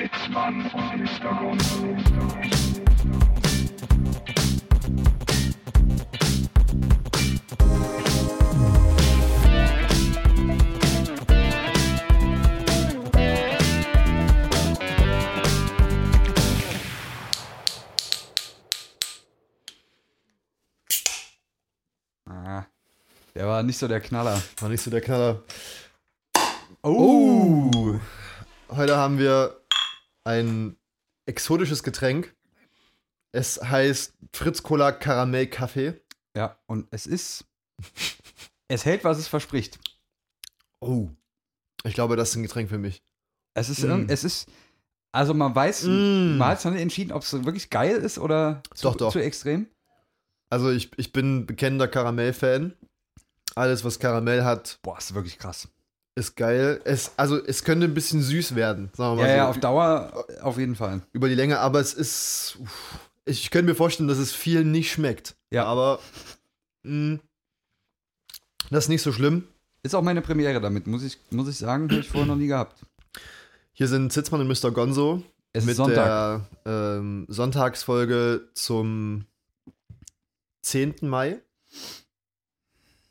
Sitzmann und Mr. Gonzo. Ah, der war nicht so der Knaller. War nicht so der Knaller. Oh! Heute haben wir ein exotisches Getränk. Es heißt Fritz Cola Karamell Kaffee. Ja, und es ist. Es hält, was es verspricht. Oh. Ich glaube, das ist ein Getränk für mich. Es ist, Mm. es ist, also man weiß, Mm. man hat es noch nicht entschieden, ob es wirklich geil ist oder zu, Doch, doch. zu extrem. Also ich, ich bin bekennender Karamell-Fan. Alles, was Karamell hat, Boah, ist wirklich krass. Ist geil. Es, also es könnte ein bisschen süß werden, sagen wir Ja, mal ja, so. auf Dauer auf jeden Fall. über die Länge, aber es ist. uff, ich könnte mir vorstellen, dass es vielen nicht schmeckt. Ja. Aber mh, das ist nicht so schlimm. Ist auch meine Premiere damit, muss ich, muss ich sagen, habe ich vorher noch nie gehabt. Hier sind Zitzmann und Mr. Gonzo Es mit ist Sonntag. der ähm, Sonntagsfolge zum 10. Mai.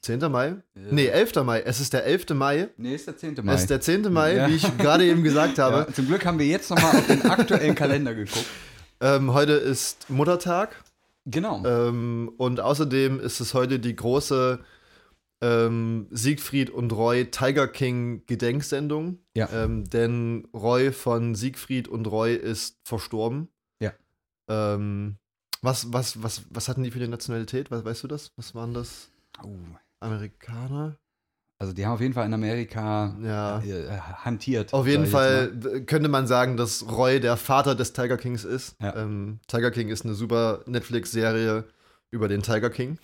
10. Mai? Nee, 11. Mai. Es ist der 11. Mai. Nee, ist der 10. Mai. Es ist der 10. Mai, Ja. wie ich gerade eben gesagt habe. ja, zum Glück haben wir jetzt nochmal auf den aktuellen Kalender geguckt. Ähm, heute ist Muttertag. Genau. Ähm, und außerdem ist es heute die große ähm, Siegfried und Roy Tiger King Gedenksendung. Ja. Ähm, denn Roy von Siegfried und Roy ist verstorben. Ja. Ähm, was, was, was, was hatten die für eine Nationalität? Weißt du das? Was waren das? Oh. Amerikaner? Also die haben auf jeden Fall in Amerika Ja. äh, hantiert. Auf jeden Fall könnte man sagen, dass Roy der Vater des Tiger Kings ist. Ja. Ähm, Tiger King ist eine super Netflix-Serie über den Tiger King.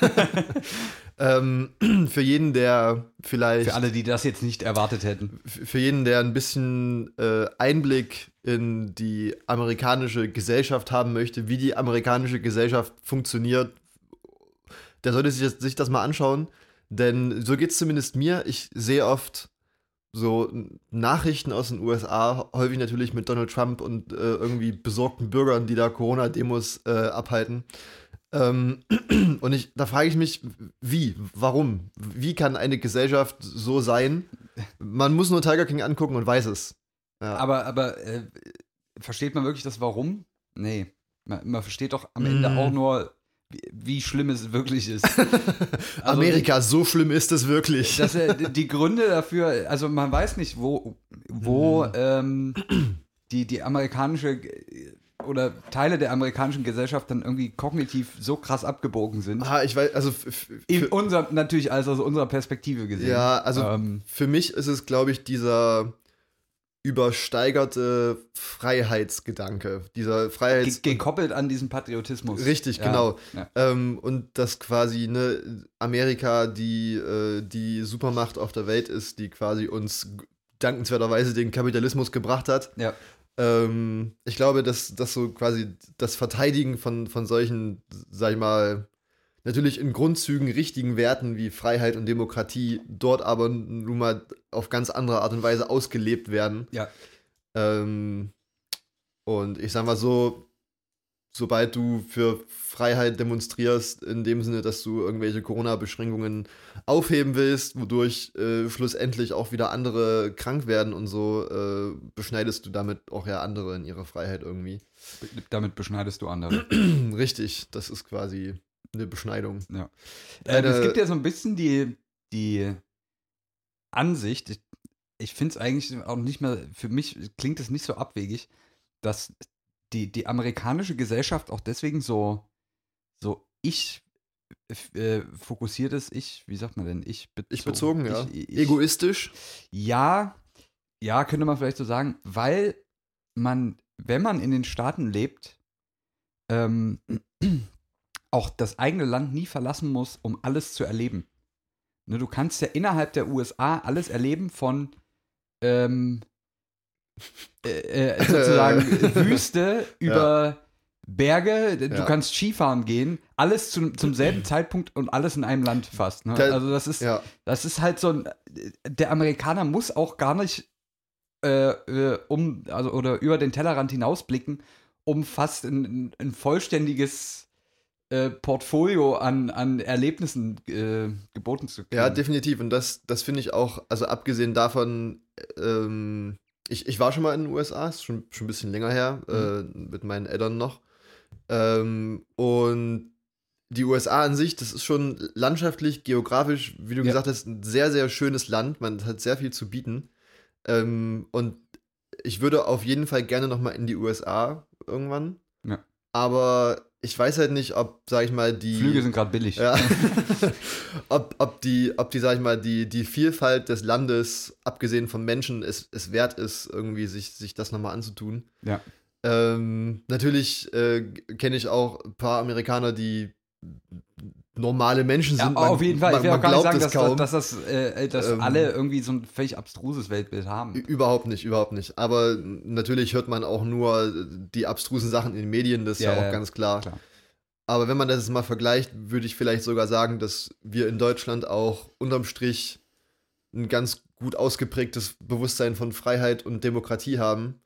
ähm, für jeden, der vielleicht, Für alle, die das jetzt nicht erwartet hätten. für jeden, der ein bisschen äh, Einblick in die amerikanische Gesellschaft haben möchte, wie die amerikanische Gesellschaft funktioniert, der sollte sich, das- sich das mal anschauen. Denn so geht es zumindest mir. Ich sehe oft so Nachrichten aus den USA, häufig natürlich mit Donald Trump und äh, irgendwie besorgten Bürgern, die da Corona-Demos äh, abhalten. Ähm, und ich, da frage ich mich, wie, warum? Wie kann eine Gesellschaft so sein? Man muss nur Tiger King angucken und weiß es. Ja. Aber, aber äh, versteht man wirklich das Warum? Nee. Man, man versteht doch am Ende Mm. auch nur, wie, schlimm es wirklich ist. Also Amerika, so schlimm ist es wirklich. Das, äh, die Gründe dafür, also man weiß nicht, wo, wo Mhm. ähm, die, die amerikanische oder Teile der amerikanischen Gesellschaft dann irgendwie kognitiv so krass abgebogen sind. ah, ich weiß, also In unser, natürlich als aus unserer Perspektive gesehen. ja, also ähm, für mich ist es, glaube ich, dieser übersteigerte Freiheitsgedanke. Dieser ge Freiheits... gekoppelt an diesen Patriotismus. Richtig, Ja, genau. Ja. Ähm, und dass quasi ne, Amerika die, äh, die Supermacht auf der Welt ist, die quasi uns dankenswerterweise den Kapitalismus gebracht hat. Ja. Ähm, ich glaube, dass, dass so quasi das Verteidigen von, von solchen, sag ich mal, natürlich in Grundzügen richtigen Werten wie Freiheit und Demokratie dort aber nun mal auf ganz andere Art und Weise ausgelebt werden. Ja. Ähm, und ich sag mal so, sobald du für Freiheit demonstrierst, in dem Sinne, dass du irgendwelche Corona-Beschränkungen aufheben willst, wodurch äh, schlussendlich auch wieder andere krank werden und so, äh, beschneidest du damit auch ja andere in ihrer Freiheit irgendwie. Damit beschneidest du andere. Richtig, das ist quasi eine Beschneidung. Ja. Eine- Ähm, es gibt ja so ein bisschen die, die Ansicht, ich, ich finde es eigentlich auch nicht mehr, für mich klingt es nicht so abwegig, dass die, die amerikanische Gesellschaft auch deswegen so, so ich äh, fokussiert ist, ich, wie sagt man denn, ich bezogen. Ich bezogen, ja. Ich, ich, Egoistisch. ja, ja, könnte man vielleicht so sagen, weil man, wenn man in den Staaten lebt, ähm, auch das eigene Land nie verlassen muss, um alles zu erleben. Ne, du kannst ja innerhalb der USA alles erleben von ähm, äh, äh, sozusagen Wüste über Berge, du Ja. kannst Skifahren gehen, alles zum, zum selben Zeitpunkt und alles in einem Land fast. Ne? Da- also das ist, Ja. das ist halt so ein, der Amerikaner muss auch gar nicht äh, äh, um, also oder über den Tellerrand hinausblicken, um fast ein, ein vollständiges äh, Portfolio an, an Erlebnissen äh, geboten zu kriegen. Ja, definitiv. Und das, das finde ich auch, also abgesehen davon, ähm, ich, ich war schon mal in den USA, ist schon, schon ein bisschen länger her, äh, mit meinen Eltern noch. Ähm, und die USA an sich, das ist schon landschaftlich, geografisch, wie du Ja. gesagt hast, ein sehr, sehr schönes Land. Man hat sehr viel zu bieten. Ähm, und ich würde auf jeden Fall gerne noch mal in die USA irgendwann. Ja. Aber ich weiß halt nicht, ob, sag ich mal, die. Flüge sind gerade billig. Ja. ob, ob die, ob die, sag ich mal, die, die Vielfalt des Landes, abgesehen vom Menschen, es, es wert ist, irgendwie sich, sich das nochmal anzutun. Ja. Ähm, natürlich äh, kenne ich auch ein paar Amerikaner, die normale Menschen Ja, sind. auf jeden Fall. Man, ich will man auch gar nicht glaubt sagen, dass, kaum. dass, dass, das, äh, dass Ähm, alle irgendwie so ein völlig abstruses Weltbild haben. Überhaupt nicht, überhaupt nicht. Aber natürlich hört man auch nur die abstrusen Sachen in den Medien, das ist ja, Ja, auch ja, ganz klar. klar. Aber wenn man das jetzt mal vergleicht, würde ich vielleicht sogar sagen, dass wir in Deutschland auch unterm Strich ein ganz gut ausgeprägtes Bewusstsein von Freiheit und Demokratie haben.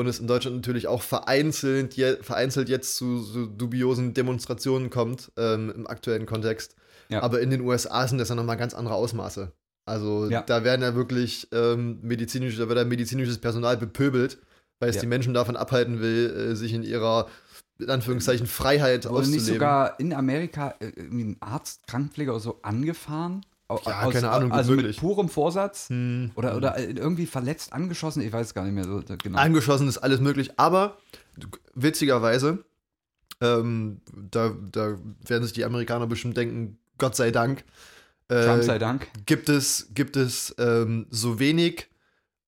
Und es in Deutschland natürlich auch vereinzelt, je, vereinzelt jetzt zu so dubiosen Demonstrationen kommt ähm, im aktuellen Kontext. Ja. Aber in den USA sind das ja nochmal ganz andere Ausmaße. Also Ja. da werden ja wirklich ähm, medizinische, da wird ja medizinisches Personal bepöbelt, weil es Ja. die Menschen davon abhalten will, äh, sich in ihrer in Anführungszeichen Freiheit Wurde nicht auszuleben. sogar in Amerika äh, ein Arzt, Krankenpfleger oder so angefahren? Ja, keine Ahnung, Also mit möglich. purem Vorsatz? Hm. Oder, oder äh, irgendwie verletzt, angeschossen? Ich weiß gar nicht mehr so genau. Angeschossen ist alles möglich, aber witzigerweise, ähm, da, da werden sich die Amerikaner bestimmt denken, Gott sei Dank, äh, Trump sei Dank. gibt es, gibt es ähm, so wenig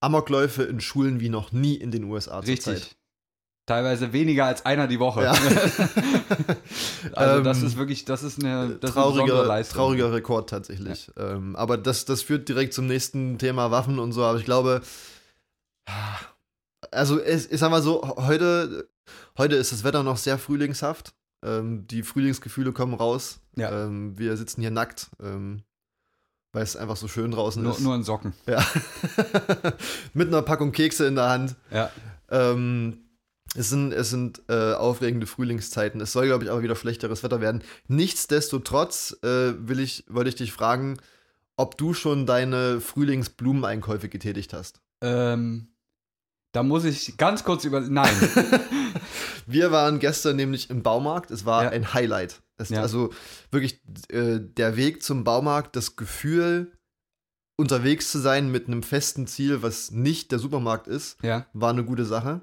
Amokläufe in Schulen wie noch nie in den USA Richtig. zurzeit. Teilweise weniger als einer die Woche. Ja. also das Ähm, ist wirklich, das ist eine, das ist eine trauriger, Leistung. trauriger Rekord tatsächlich. Ähm, aber das, das führt direkt zum nächsten Thema Waffen und so. Aber ich glaube, also es, ich sag mal so, heute, heute ist das Wetter noch sehr frühlingshaft. Ähm, die Frühlingsgefühle kommen raus. Ja. Ähm, wir sitzen hier nackt, ähm, weil es einfach so schön draußen Nur, ist. nur in Socken. Ja. Mit einer Packung Kekse in der Hand. Ja. Ähm, es sind, es sind äh, aufregende Frühlingszeiten. Es soll, glaube ich, aber wieder schlechteres Wetter werden. Nichtsdestotrotz äh, will ich, wollte ich dich fragen, ob du schon deine Frühlingsblumeneinkäufe getätigt hast. Ähm, da muss ich ganz kurz über. Nein. Wir waren gestern nämlich im Baumarkt. Es war Ja. ein Highlight. Es, Ja. Also wirklich äh, der Weg zum Baumarkt, das Gefühl, unterwegs zu sein mit einem festen Ziel, was nicht der Supermarkt ist, ja. war eine gute Sache.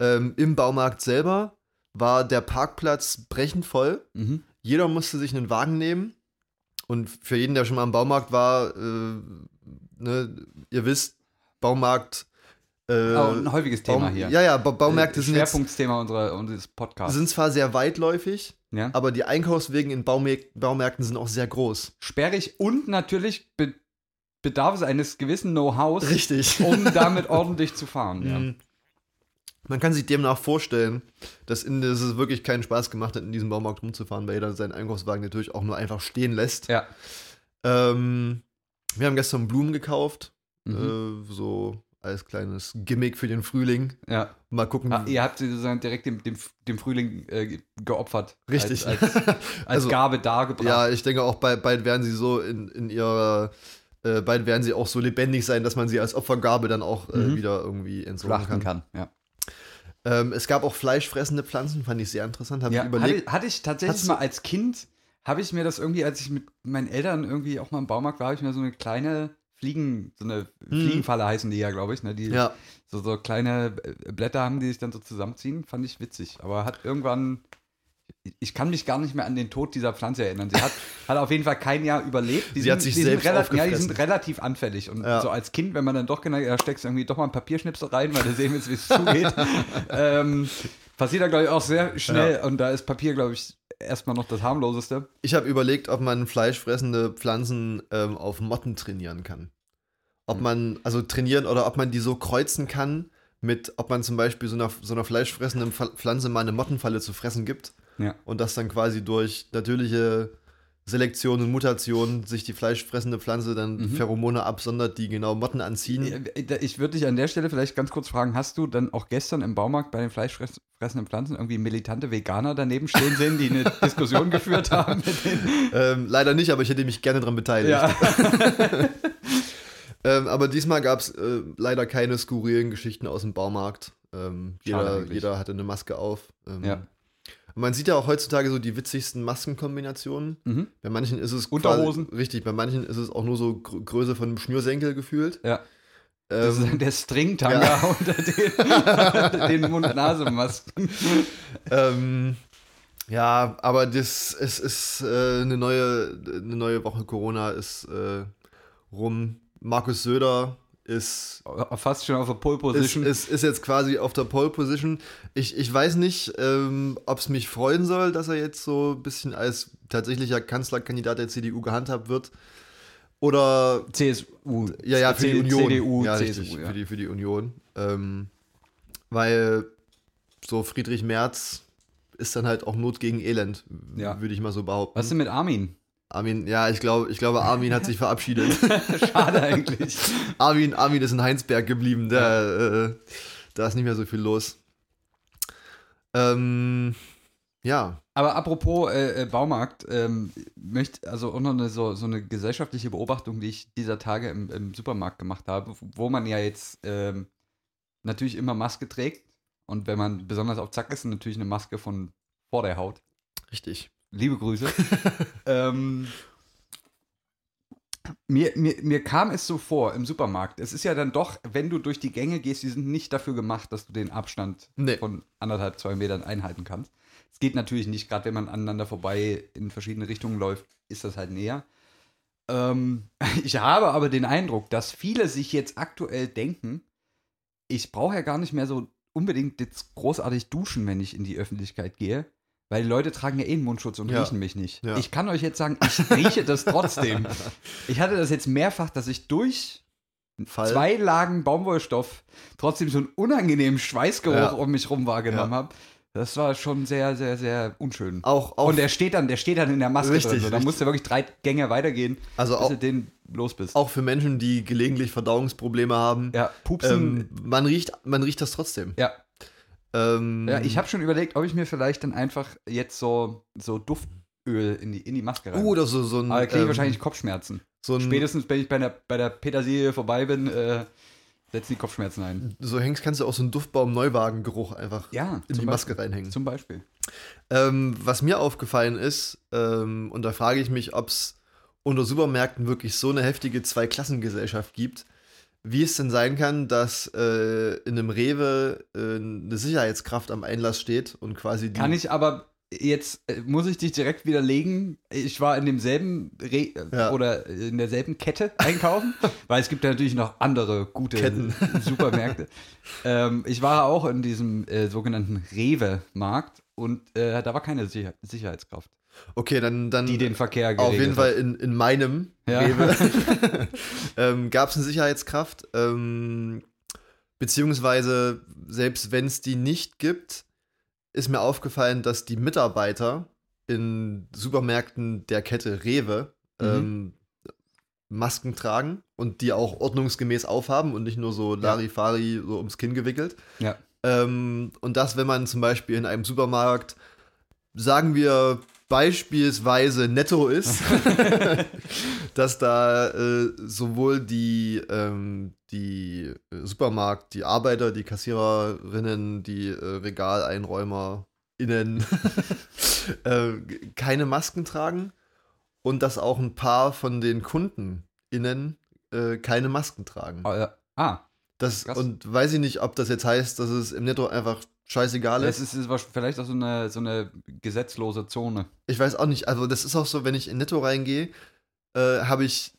Ähm, Im Baumarkt selber war der Parkplatz brechend voll. Mhm. Jeder musste sich einen Wagen nehmen. Und für jeden, der schon mal im Baumarkt war, äh, ne, ihr wisst, Baumarkt. Äh, Oh, ein häufiges Thema Baum- hier. Ja, ja, ba Baumärkte Äh, sind, jetzt, Schwerpunktthema unserer, unseres Podcasts. sind zwar sehr weitläufig, ja. aber die Einkaufswegen in Baumär Baumärkten sind auch sehr groß. Sperrig und natürlich be bedarf es eines gewissen Know-hows, um damit ordentlich zu fahren. Ja. Man kann sich demnach vorstellen, dass, in, dass es wirklich keinen Spaß gemacht hat, in diesem Baumarkt rumzufahren, weil jeder seinen Einkaufswagen natürlich auch nur einfach stehen lässt. Ja. Ähm, wir haben gestern Blumen gekauft, Mhm. äh, so als kleines Gimmick für den Frühling. ja. Mal gucken. Ah, ihr habt sie sozusagen direkt dem, dem, dem Frühling äh, ge- geopfert. Richtig. Als, als, als Also, Gabe dargebracht. ja, ich denke auch bald, bald werden sie so in, in ihrer, äh, bald werden sie auch so lebendig sein, dass man sie als Opfergabe dann auch äh, Mhm. wieder irgendwie entsorgen schlachten kann. kann. Ja. Ähm, es gab auch fleischfressende Pflanzen, fand ich sehr interessant. Habe Ja, ich überlegt. Hatte, hatte ich tatsächlich mal als Kind, habe ich mir das irgendwie, als ich mit meinen Eltern irgendwie auch mal im Baumarkt war, habe ich mir so eine kleine Fliegen, so eine Fliegenfalle heißen die ja, glaube ich, ne? Die Hm. ja, so, so kleine äh, Blätter haben, die sich dann so zusammenziehen, fand ich witzig. Aber hat irgendwann, ich kann mich gar nicht mehr an den Tod dieser Pflanze erinnern. Sie hat, hat auf jeden Fall kein Jahr überlebt. Die Sie hat sich selbst sind relativ, ja, die sind relativ anfällig. Und Ja. so als Kind, wenn man dann doch genau, da steckst du irgendwie doch mal ein Papierschnipsel rein, weil du sehen willst, wie es zugeht. ähm, passiert da, glaube ich, auch sehr schnell. Und da ist Papier, glaube ich, erstmal noch das harmloseste. ich habe überlegt, ob man fleischfressende Pflanzen ähm, auf Motten trainieren kann. Ob Hm. man, also trainieren oder ob man die so kreuzen kann mit, ob man zum Beispiel so einer, so einer fleischfressenden Pfl- Pflanze mal eine Mottenfalle zu fressen gibt Ja. und das dann quasi durch natürliche Selektion und Mutation sich die fleischfressende Pflanze dann Mhm. Pheromone absondert, die genau Motten anziehen. Äh, Ich würde dich an der Stelle vielleicht ganz kurz fragen, hast du dann auch gestern im Baumarkt bei den fleischfressenden Pflanzen irgendwie militante Veganer daneben stehen sehen, die eine Diskussion geführt haben Ähm, leider nicht, aber ich hätte mich gerne daran beteiligt. Ja. Ähm, aber diesmal gab es äh, leider keine skurrilen Geschichten aus dem Baumarkt. Ähm, jeder, jeder hatte eine Maske auf. Ähm, Ja. Und Man sieht ja auch heutzutage so die witzigsten Maskenkombinationen. Mhm. Bei manchen ist es Unterhosen. Quasi, richtig, bei manchen ist es auch nur so Gr Größe von einem Schnürsenkel gefühlt. Ja. Das ist Ähm, der Stringtanga ja. unter den, unter den Mund-Nase-Masken. ähm, ja, aber das es ist äh, eine neue eine neue Woche Corona ist äh, rum. Markus Söder ist Fast schon auf der Pole ist, Position. ist, ist jetzt quasi auf der Pole Position. Ich, ich weiß nicht, ähm, ob es mich freuen soll, dass er jetzt so ein bisschen als tatsächlicher Kanzlerkandidat der CDU gehandhabt wird. Oder CSU. ja, ja, für die C- Union. CDU, ja, CSU, richtig, ja. Für, die, für die Union. Ähm, weil so Friedrich Merz ist dann halt auch Not gegen Elend, Ja. würde ich mal so behaupten. Was ist denn mit Armin? Armin, ja, ich glaube, ich glaube, Armin hat sich verabschiedet. Schade eigentlich. Armin, Armin ist in Heinsberg geblieben. Der, äh, da ist nicht mehr so viel los. Ähm, ja, Aber apropos äh, äh, Baumarkt, ähm, möchte also auch noch eine, so, so eine gesellschaftliche Beobachtung, die ich dieser Tage im, im Supermarkt gemacht habe, wo man ja jetzt ähm, natürlich immer Maske trägt und wenn man besonders auf Zack ist, natürlich eine Maske von vor der Haut. richtig. Liebe Grüße. ähm, mir, mir, mir kam es so vor im Supermarkt. Es ist ja dann doch, wenn du durch die Gänge gehst, die sind nicht dafür gemacht, dass du den Abstand Nee. von anderthalb, zwei Metern einhalten kannst. Es geht natürlich nicht, gerade wenn man aneinander vorbei in verschiedene Richtungen läuft, ist das halt näher. Ähm, ich habe aber den Eindruck, dass viele sich jetzt aktuell denken, ich brauche ja gar nicht mehr so unbedingt jetzt großartig duschen, wenn ich in die Öffentlichkeit gehe. Weil die Leute tragen ja eh einen Mundschutz und Ja. riechen mich nicht. Ja. Ich kann euch jetzt sagen, ich rieche das trotzdem. Ich hatte das jetzt mehrfach, dass ich durch Fall. zwei Lagen Baumwollstoff trotzdem so einen unangenehmen Schweißgeruch Ja. um mich rum wahrgenommen habe. Das war schon sehr, sehr, sehr unschön. Auch, auch, Und der steht dann, der steht dann in der Maske Richtig, drin. So. Da musst du wirklich drei Gänge weitergehen, also bis auch, du den los bist. auch für Menschen, die gelegentlich Verdauungsprobleme haben, ja, pupsen. ähm, man, riecht, man riecht das trotzdem. ja. Ähm, ja, ich habe schon überlegt, ob ich mir vielleicht dann einfach jetzt so, so Duftöl in die, in die Maske rein. Uh, oder so, so ein. Aber da kriege ich ähm, wahrscheinlich Kopfschmerzen. so ein, Spätestens, wenn ich bei der, bei der Petersilie vorbei bin, äh, setzen die Kopfschmerzen ein. So hängst, kannst du auch so einen Duftbaum-Neuwagen-Geruch einfach Ja, in die Maske Beispiel. reinhängen. Zum Beispiel. Ähm, was mir aufgefallen ist, ähm, und da frage ich mich, ob es unter Supermärkten wirklich so eine heftige Zweiklassengesellschaft gibt, wie es denn sein kann, dass äh, in einem Rewe äh, eine Sicherheitskraft am Einlass steht und quasi die. Kann ich aber jetzt, äh, muss ich dich direkt widerlegen. Ich war in demselben Re äh, Ja. oder in derselben Kette einkaufen, weil es gibt ja natürlich noch andere gute Ketten. Supermärkte. ähm, ich war auch in diesem äh, sogenannten Rewe-Markt und äh, da war keine Sicher Sicherheitskraft, Okay, dann, dann die den Verkehr auf geregelt jeden Fall in, in meinem Ja. Rewe ähm, gab es eine Sicherheitskraft. Ähm, beziehungsweise, selbst wenn es die nicht gibt, ist mir aufgefallen, dass die Mitarbeiter in Supermärkten der Kette Rewe Mhm. ähm, Masken tragen und die auch ordnungsgemäß aufhaben und nicht nur so Larifari so ums Kinn gewickelt. Ja. Ähm, und das, wenn man zum Beispiel in einem Supermarkt, sagen wir beispielsweise netto ist, dass da äh, sowohl die, ähm, die äh, Supermarkt, die Arbeiter, die Kassiererinnen, die äh, RegaleinräumerInnen äh, keine Masken tragen und dass auch ein paar von den KundenInnen äh, keine Masken tragen. Ah, ja. ah, Das, krass. und weiß ich nicht, ob das jetzt heißt, dass es im Netto einfach scheißegal es ist. ist, vielleicht auch so eine, so eine gesetzlose Zone. Ich weiß auch nicht. Also, das ist auch so, wenn ich in Netto reingehe, äh, habe ich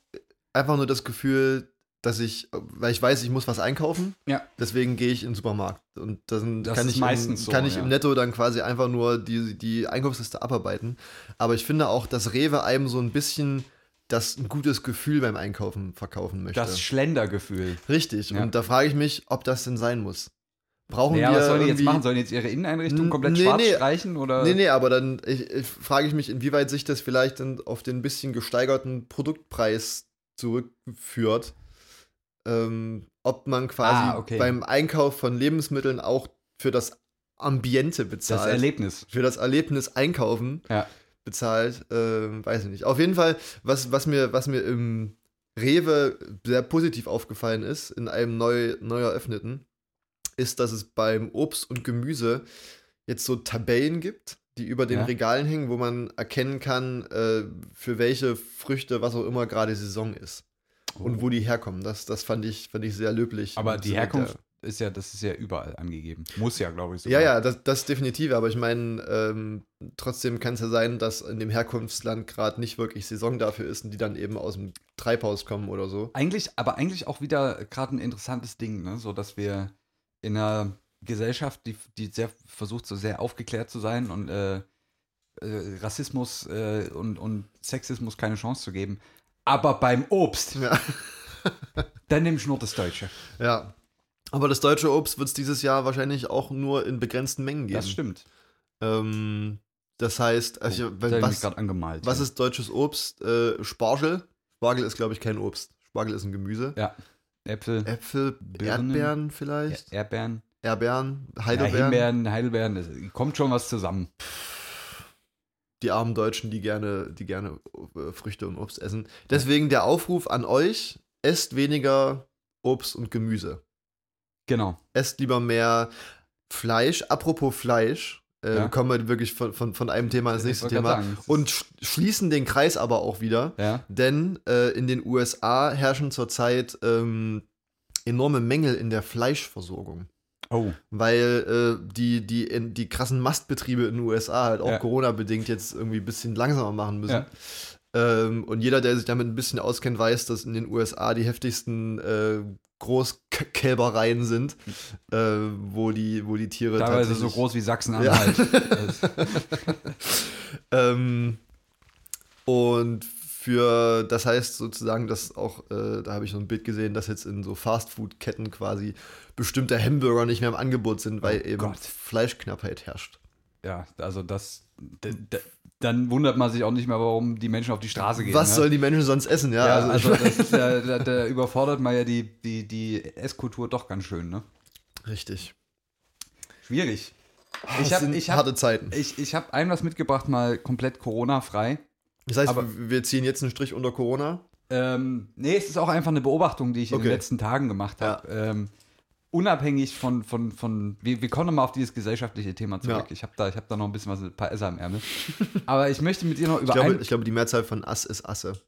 einfach nur das Gefühl, dass ich, weil ich weiß, ich muss was einkaufen. Ja. Deswegen gehe ich in den Supermarkt. Und dann Das kann, ist ich, meistens im, so, kann ich ja. im Netto dann quasi einfach nur die, die Einkaufsliste abarbeiten. Aber ich finde auch, dass Rewe einem so ein bisschen das ein gutes Gefühl beim Einkaufen verkaufen möchte. Das Schlendergefühl. Richtig. Ja. Und da frage ich mich, ob das denn sein muss. Brauchen Ja, wir was sollen die jetzt machen? Sollen die jetzt ihre Inneneinrichtung komplett nee, schwarz nee. streichen? Oder? Nee, nee, aber dann ich, ich, frage ich mich, inwieweit sich das vielleicht dann auf den bisschen gesteigerten Produktpreis zurückführt. Ähm, ob man quasi Ah, okay. beim Einkauf von Lebensmitteln auch für das Ambiente Das bezahlt. Erlebnis. für das Erlebnis Einkaufen Ja. bezahlt. Ähm, weiß ich nicht. Auf jeden Fall, was, was, mir, was mir im Rewe sehr positiv aufgefallen ist, in einem neu, neu eröffneten, ist, dass es beim Obst und Gemüse jetzt so Tabellen gibt, die über den Ja. Regalen hängen, wo man erkennen kann, äh, für welche Früchte, was auch immer gerade Saison ist. Und wo die herkommen. Das, das fand, ich, fand ich sehr löblich. Aber die Herkunft der- ist ja, das ist ja überall angegeben. Muss ja, glaube ich. Ja, ja, das, das definitiv. Aber ich meine, ähm, trotzdem kann es ja sein, dass in dem Herkunftsland gerade nicht wirklich Saison dafür ist und die dann eben aus dem Treibhaus kommen oder so. Eigentlich, aber eigentlich auch wieder gerade ein interessantes Ding, ne? So dass wir in einer Gesellschaft, die, die sehr versucht, so sehr aufgeklärt zu sein und äh, äh, Rassismus äh, und, und Sexismus keine Chance zu geben. Aber beim Obst, Ja. dann nimm ich nur das Deutsche. ja. Aber das deutsche Obst wird es dieses Jahr wahrscheinlich auch nur in begrenzten Mengen geben. Das stimmt. Ähm, das heißt, also, Oh, mich was, angemalt. was ja. ist deutsches Obst? Äh, Spargel. Spargel ist, glaube ich, kein Obst. Spargel ist ein Gemüse. Ja. Äpfel, Äpfel, Birnen. Erdbeeren vielleicht. Er- Erdbeeren, Erdbeeren, ja, Heidelbeeren. Himbeeren, Heidelbeeren, das kommt schon was zusammen. die armen Deutschen, die gerne, die gerne äh, Früchte und Obst essen. Deswegen der Aufruf an euch: esst weniger Obst und Gemüse. Genau. Esst lieber mehr Fleisch. Apropos Fleisch, äh, Ja. kommen wir wirklich von, von, von einem Thema ins nächste Thema. sagen, Und sch schließen den Kreis aber auch wieder, Ja. denn äh, in den USA herrschen zurzeit ähm, enorme Mängel in der Fleischversorgung. Oh. Weil äh, die, die, die krassen Mastbetriebe in den USA halt auch Ja. Corona-bedingt jetzt irgendwie ein bisschen langsamer machen müssen. Ähm, und jeder, der sich damit ein bisschen auskennt, weiß, dass in den USA die heftigsten äh, Großkälbereien sind, äh, wo, die, wo die Tiere Teilweise so groß wie Sachsen-Anhalt. Das- ähm, und für, das heißt sozusagen, dass auch, äh, da habe ich so ein Bild gesehen, dass jetzt in so Fastfood-Ketten quasi bestimmte Hamburger nicht mehr im Angebot sind, weil Oh eben Gott. Fleischknappheit herrscht. ja, also das. Dann wundert man sich auch nicht mehr, warum die Menschen auf die Straße gehen. Was ne? sollen die Menschen sonst essen? Ja, Ja, also, also, das ja, da, da überfordert man ja die, die, die Esskultur doch ganz schön, ne? richtig. Schwierig. Das Ich habe hab, harte Zeiten. ich, ich hab ein was mitgebracht, mal komplett Corona-frei. Das heißt, aber- wir ziehen jetzt einen Strich unter Corona. Ähm, nee, es ist auch einfach eine Beobachtung, die ich in Okay. den letzten Tagen gemacht habe. Ähm, unabhängig von, von, von wir, wir kommen mal auf dieses gesellschaftliche Thema zurück. Ja. Ich habe da, ich hab da noch ein bisschen was, ein paar Esser im Ärmel. Aber ich möchte mit dir noch Ich über glaube, ein, ich glaube, die Mehrzahl von Ass ist Asse.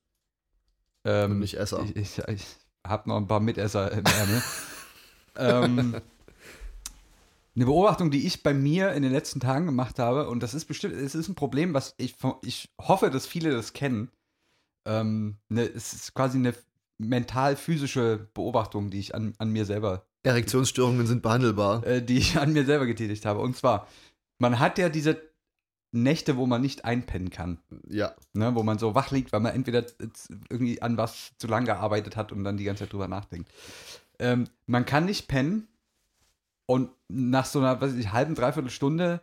ähm, und nicht Esser. Ich, ich, ich habe noch ein paar Mitesser im Ärmel. ähm, eine Beobachtung, die ich bei mir in den letzten Tagen gemacht habe, und das ist bestimmt, es ist ein Problem, was ich, ich hoffe, dass viele das kennen. Ähm, ne, es ist quasi eine mental-physische Beobachtung, die ich an, an mir selber Erektionsstörungen sind behandelbar. äh, die ich an mir selber getätigt habe. Und zwar, man hat ja diese Nächte, wo man nicht einpennen kann. Ja. Ne, wo man so wach liegt, weil man entweder irgendwie an was zu lang gearbeitet hat und dann die ganze Zeit drüber nachdenkt. Ähm, man kann nicht pennen und nach so einer, weiß ich, halben, dreiviertel Stunde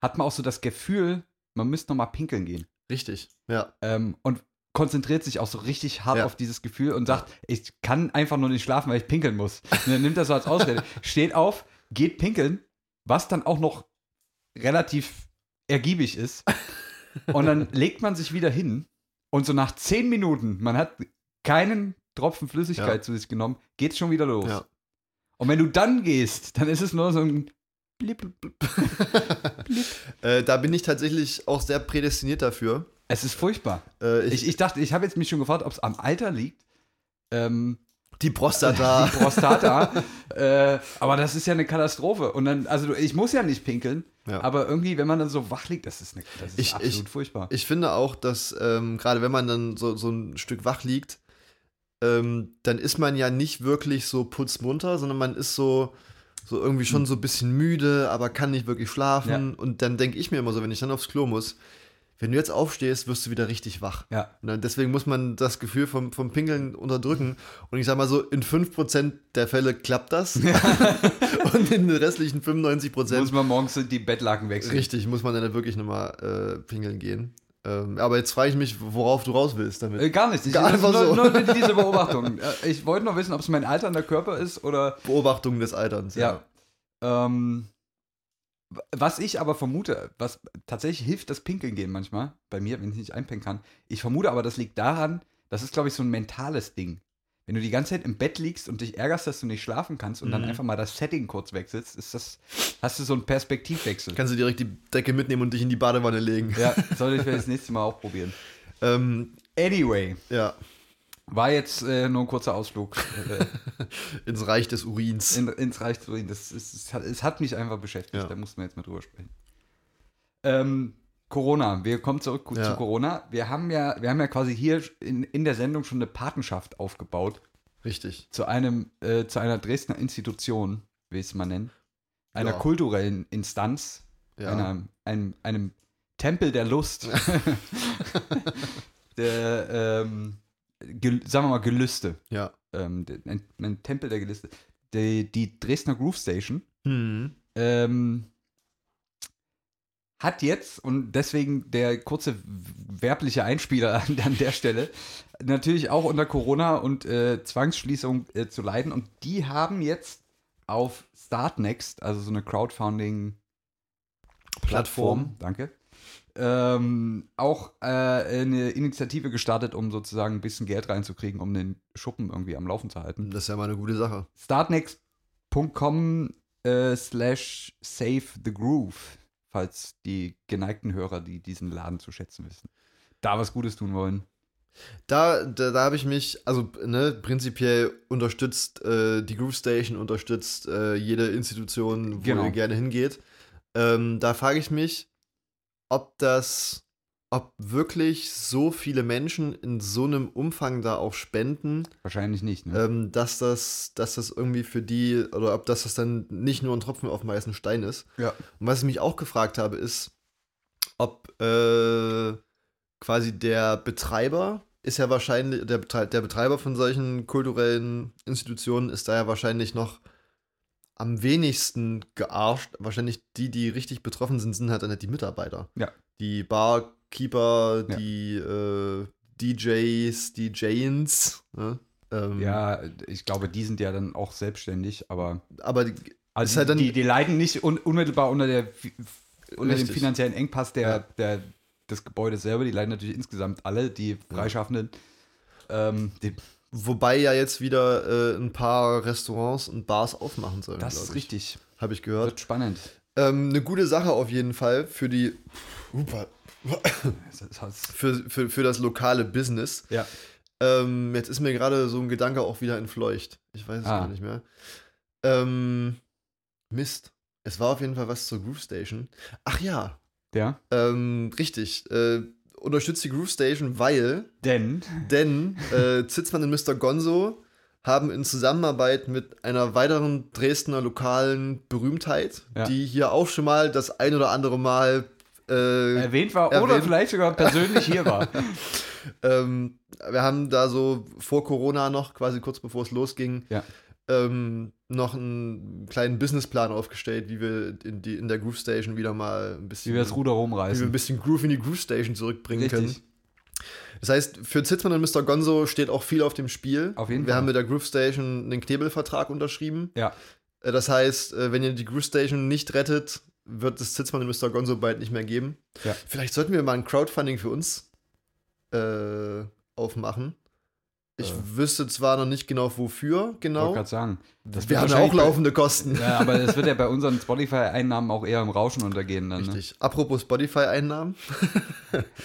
hat man auch so das Gefühl, man müsste noch mal pinkeln gehen. Richtig. Ja. Ähm, und konzentriert sich auch so richtig hart Ja. auf dieses Gefühl und sagt, ich kann einfach nur nicht schlafen, weil ich pinkeln muss. Und dann nimmt das so als Ausrede. Steht auf, geht pinkeln, was dann auch noch relativ ergiebig ist. Und dann legt man sich wieder hin und so nach zehn Minuten, man hat keinen Tropfen Flüssigkeit Ja. zu sich genommen, geht's schon wieder los. Ja. Und wenn du dann gehst, dann ist es nur so ein Blip, blip, blip. Äh, da bin ich tatsächlich auch sehr prädestiniert dafür. Es ist furchtbar. Äh, Ich, ich dachte, ich habe jetzt mich schon gefragt, ob es am Alter liegt. Ähm, die Prostata. Die Prostata. äh, aber das ist ja eine Katastrophe. Und dann, also ich muss ja nicht pinkeln, Ja. aber irgendwie, wenn man dann so wach liegt, das ist, eine, das ist Ich- absolut ich- furchtbar. Ich finde auch, dass ähm, gerade wenn man dann so, so ein Stück wach liegt, ähm, dann ist man ja nicht wirklich so putzmunter, sondern man ist so, so irgendwie schon so ein bisschen müde, aber kann nicht wirklich schlafen. Und dann denke ich mir immer so, wenn ich dann aufs Klo muss, wenn du jetzt aufstehst, wirst du wieder richtig wach. Ja. Ne, deswegen muss man das Gefühl vom, vom Pinkeln unterdrücken. Und ich sag mal so, in 5% der Fälle klappt das. und in den restlichen 95% Muss man morgens die Bettlaken wechseln. richtig, muss man dann wirklich nochmal äh, pinkeln gehen. Ähm, aber jetzt frage ich mich, worauf du raus willst damit. Äh, gar nicht. Ich, Gar einfach nur, so. nur diese Beobachtung. Äh, Ich wollte noch wissen, ob es mein alternder Körper ist oder. Beobachtung des Alterns. Ja. Ähm, w- was ich aber vermute, was tatsächlich hilft, das Pinkeln gehen manchmal, bei mir, wenn ich nicht einpennen kann. Ich vermute aber, das liegt daran, das ist, glaube ich, so ein mentales Ding. Wenn du die ganze Zeit im Bett liegst und dich ärgerst, dass du nicht schlafen kannst und dann Mhm. einfach mal das Setting kurz wechselst, ist das, hast du so einen Perspektivwechsel. Kannst du direkt die Decke mitnehmen und dich in die Badewanne legen. ja, sollte ich vielleicht das nächste Mal auch probieren. Ähm, Anyway, ja, war jetzt äh, nur ein kurzer Ausflug ins Reich des Urins. in, ins Reich zu reden. Das ist, es, hat, es hat mich einfach beschäftigt, Ja. da mussten wir jetzt mal drüber sprechen. Ähm, Corona, wir kommen zurück Ja. zu Corona. Wir haben ja, wir haben ja quasi hier in, in der Sendung schon eine Patenschaft aufgebaut Richtig. zu einem, äh, zu einer Dresdner Institution, will ich es mal nennen. Einer Ja. kulturellen Instanz, Ja. einer, einem, einem Tempel der Lust. der, ähm, sagen wir mal, Gelüste. ja. Ähm, ein, ein Tempel der Gelüste. Die, die Dresdner Groove Station Hm. ähm, hat jetzt, und deswegen der kurze werbliche Einspieler an, an der Stelle, natürlich auch unter Corona und äh, Zwangsschließung äh, zu leiden. Und die haben jetzt auf Startnext, also so eine Crowdfunding-Plattform, Plattform. danke, ähm, auch äh, eine Initiative gestartet, um sozusagen ein bisschen Geld reinzukriegen, um den Schuppen irgendwie am Laufen zu halten Das ist ja mal eine gute Sache. startnext.com äh, slash save the groove, falls die geneigten Hörer, die diesen Laden zu schätzen wissen, da was Gutes tun wollen. Da, da, da habe ich mich, also ne, prinzipiell unterstützt äh, die Groove Station, unterstützt äh, jede Institution, wo Genau. ihr gerne hingeht. Ähm, da frage ich mich, ob das, ob wirklich so viele Menschen in so einem Umfang da auch spenden, Wahrscheinlich nicht, ne? ähm, dass das, dass das irgendwie für die, oder ob das, das dann nicht nur ein Tropfen auf dem heißen Stein ist. ja. Und was ich mich auch gefragt habe, ist, ob äh, quasi der Betreiber ist ja wahrscheinlich, der, Betre der Betreiber von solchen kulturellen Institutionen ist da ja wahrscheinlich noch am wenigsten gearscht. Wahrscheinlich die, die richtig betroffen sind, sind halt dann halt die Mitarbeiter. Ja. Die Barkeeper, Ja. die äh, DJs, die Janes. Ne? Ähm, Ja, ich glaube, die sind ja dann auch selbstständig, aber Aber die, also halt dann- die, die leiden nicht un unmittelbar unter, der, unter dem finanziellen Engpass der, Ja. der, des Gebäudes selber. Die leiden natürlich insgesamt alle, die Freischaffenden. Ähm, die, Wobei ja jetzt wieder äh, ein paar Restaurants und Bars aufmachen sollen. das ist ich. richtig. Habe ich gehört. Wird spannend. Ähm, eine gute Sache auf jeden Fall für die. Das- das- Für, für, für das lokale Business. Ja. Ähm, jetzt ist mir gerade so ein Gedanke auch wieder entfleucht. Ich weiß es Ah. gar nicht mehr. Ähm, Mist. Es war auf jeden Fall was zur Groove Station. Ach ja, Ja. ähm, richtig. Äh, unterstützt die Groove Station, weil Denn denn äh, Zitzmann und Mr. Gonzo haben in Zusammenarbeit mit einer weiteren Dresdner lokalen Berühmtheit, Ja. die hier auch schon mal das ein oder andere Mal äh, erwähnt war oder erwähnt. vielleicht sogar persönlich hier war. ähm, wir haben da so vor Corona noch, quasi kurz bevor es losging, Ja. Ähm, noch einen kleinen Businessplan aufgestellt, wie wir in, die, in der Groove Station wieder mal ein bisschen, Wie wir das Ruder wie wir ein rumreißen. bisschen Groove in die Groove Station zurückbringen können. Richtig. Das heißt, für Zitzmann und Mr. Gonzo steht auch viel auf dem Spiel. Auf jeden Wir Fall. haben mit der Groove Station einen Knebelvertrag unterschrieben. Ja. Äh, Das heißt, äh, wenn ihr die Groove Station nicht rettet, wird es Zitzmann und Mr. Gonzo bald nicht mehr geben. Ja. Vielleicht sollten wir mal ein Crowdfunding für uns äh, aufmachen. Ich Äh. wüsste zwar noch nicht genau wofür, Wollte genau. gerade sagen. Wir haben ja auch laufende Kosten. Ja, aber das wird ja bei unseren Spotify-Einnahmen auch eher im Rauschen untergehen dann. Ne? Richtig. Apropos Spotify-Einnahmen.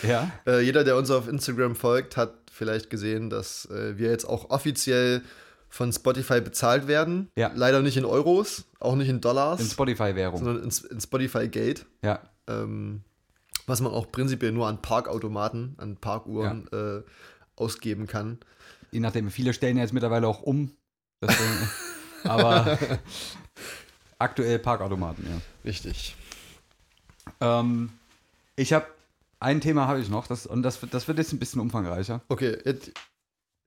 Ja. Äh, jeder, der uns auf Instagram folgt, hat vielleicht gesehen, dass äh, wir jetzt auch offiziell von Spotify bezahlt werden. Ja. Leider nicht in Euros, auch nicht in Dollars, In Spotify-Währung. sondern in, in Spotify Gate. Ja. Ähm, was man auch prinzipiell nur an Parkautomaten, an Parkuhren äh, ausgeben kann. Je nachdem, viele stellen ja jetzt mittlerweile auch um. Deswegen, aber aktuell Parkautomaten, ja. Richtig. Ähm, ich habe ein Thema habe ich noch, das, und das, wird- das wird jetzt ein bisschen umfangreicher. Okay, jetzt,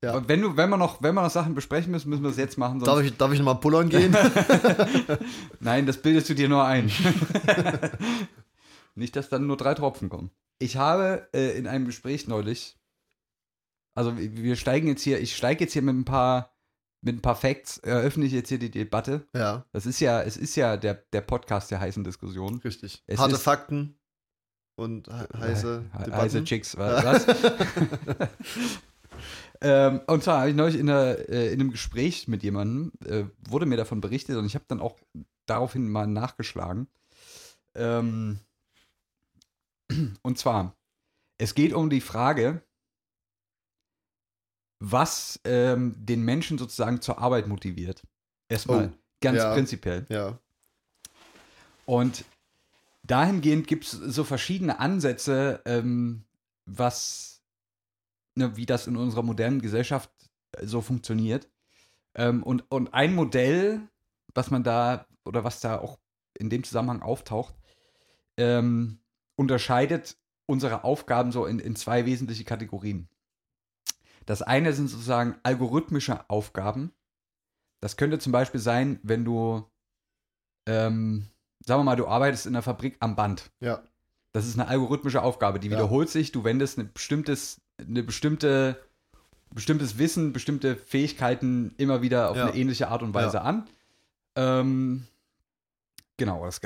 Ja. Wenn, du, wenn, wir noch, wenn wir noch Sachen besprechen müssen, müssen wir es jetzt machen. Darf ich, darf ich nochmal pullern gehen? Nein, das bildest du dir nur ein. Nicht, dass dann nur drei Tropfen kommen. Ich habe äh, in einem Gespräch neulich, also wir steigen jetzt hier, ich steige jetzt hier mit ein paar, mit ein paar Facts, eröffne ich jetzt hier die Debatte. ja, Das ist ja, es ist ja der, der Podcast der heißen Diskussion. richtig. Es Harte ist- Fakten und he heiße He- Debatten. heiße Chicks, wa- was? ähm, und zwar habe ich neulich in, einer, äh, in einem Gespräch mit jemandem, äh, wurde mir davon berichtet und ich habe dann auch daraufhin mal nachgeschlagen. Ähm, und zwar, es geht um die Frage, was ähm, den Menschen sozusagen zur Arbeit motiviert. Erstmal Oh, ganz ja. prinzipiell. Ja, Und dahingehend gibt es so verschiedene Ansätze, ähm, was, ne, wie das in unserer modernen Gesellschaft äh, so funktioniert. Ähm, und, und ein Modell, was man da, oder was da auch in dem Zusammenhang auftaucht, ähm, unterscheidet unsere Aufgaben so in, in zwei wesentliche Kategorien. Das eine sind sozusagen algorithmische Aufgaben. Das könnte zum Beispiel sein, wenn du ähm, sagen wir mal, du arbeitest in der Fabrik am Band. ja, Das ist eine algorithmische Aufgabe, die Ja. wiederholt sich. Du wendest ein bestimmtes, eine bestimmte, bestimmtes Wissen, bestimmte Fähigkeiten immer wieder auf Ja. eine ähnliche Art und Weise Ja. an. Ähm, genau, das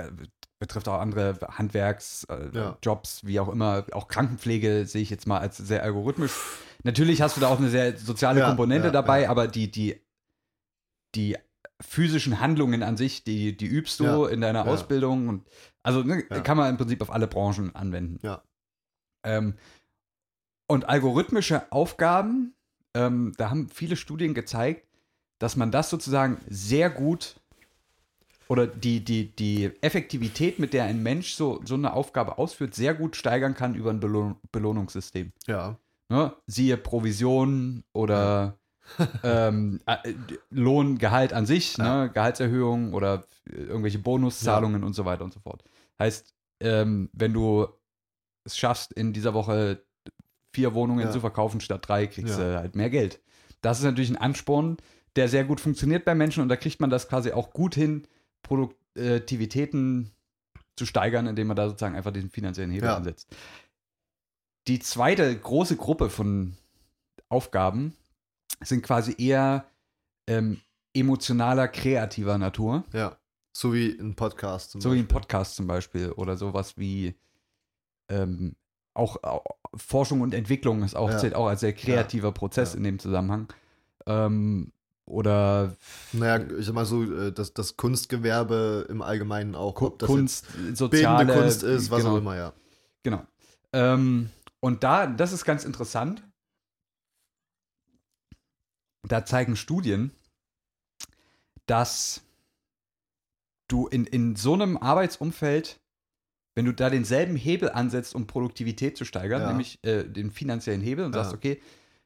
betrifft auch andere Handwerksjobs, äh, Ja. Jobs, wie auch immer. Auch Krankenpflege sehe ich jetzt mal als sehr algorithmisch. Natürlich hast du da auch eine sehr soziale Ja, Komponente ja, dabei, aber die, die, die physischen Handlungen an sich, die, die übst du in deiner. Ausbildung und also ne, kann man im Prinzip auf alle Branchen anwenden. Ähm, und algorithmische Aufgaben, ähm, da haben viele Studien gezeigt, dass man das sozusagen sehr gut oder die, die, die Effektivität, mit der ein Mensch so, so eine Aufgabe ausführt, sehr gut steigern kann über ein Belohn Belohnungssystem. ja, Ne? Siehe Provision oder ähm, äh, Lohn, Gehalt an sich, Ja. ne? Gehaltserhöhung oder äh, irgendwelche Bonuszahlungen und so weiter und so fort. Heißt, ähm, wenn du es schaffst, in dieser Woche vier Wohnungen Ja. zu verkaufen statt drei, kriegst Ja. du halt mehr Geld. Das ist natürlich ein Ansporn, der sehr gut funktioniert bei Menschen und da kriegt man das quasi auch gut hin, Produktivitäten zu steigern, indem man da sozusagen einfach den finanziellen Hebel Ja. ansetzt. Die zweite große Gruppe von Aufgaben sind quasi eher ähm, emotionaler, kreativer Natur. ja. So wie ein Podcast zum So wie ein Beispiel. Podcast zum Beispiel oder sowas wie ähm, auch, auch Forschung und Entwicklung ist auch, Ja. zählt auch als sehr kreativer Prozess Ja. in dem Zusammenhang. Ähm, oder Naja, ich sag mal so, äh, das, das Kunstgewerbe im Allgemeinen auch. Kunst, soziale Kunst ist, was genau, auch immer, ja. Genau. Ähm, und da, das ist ganz interessant. Da zeigen Studien, dass du in, in so einem Arbeitsumfeld, wenn du da denselben Hebel ansetzt, um Produktivität zu steigern, Ja. nämlich äh, den finanziellen Hebel und Ja. sagst, okay,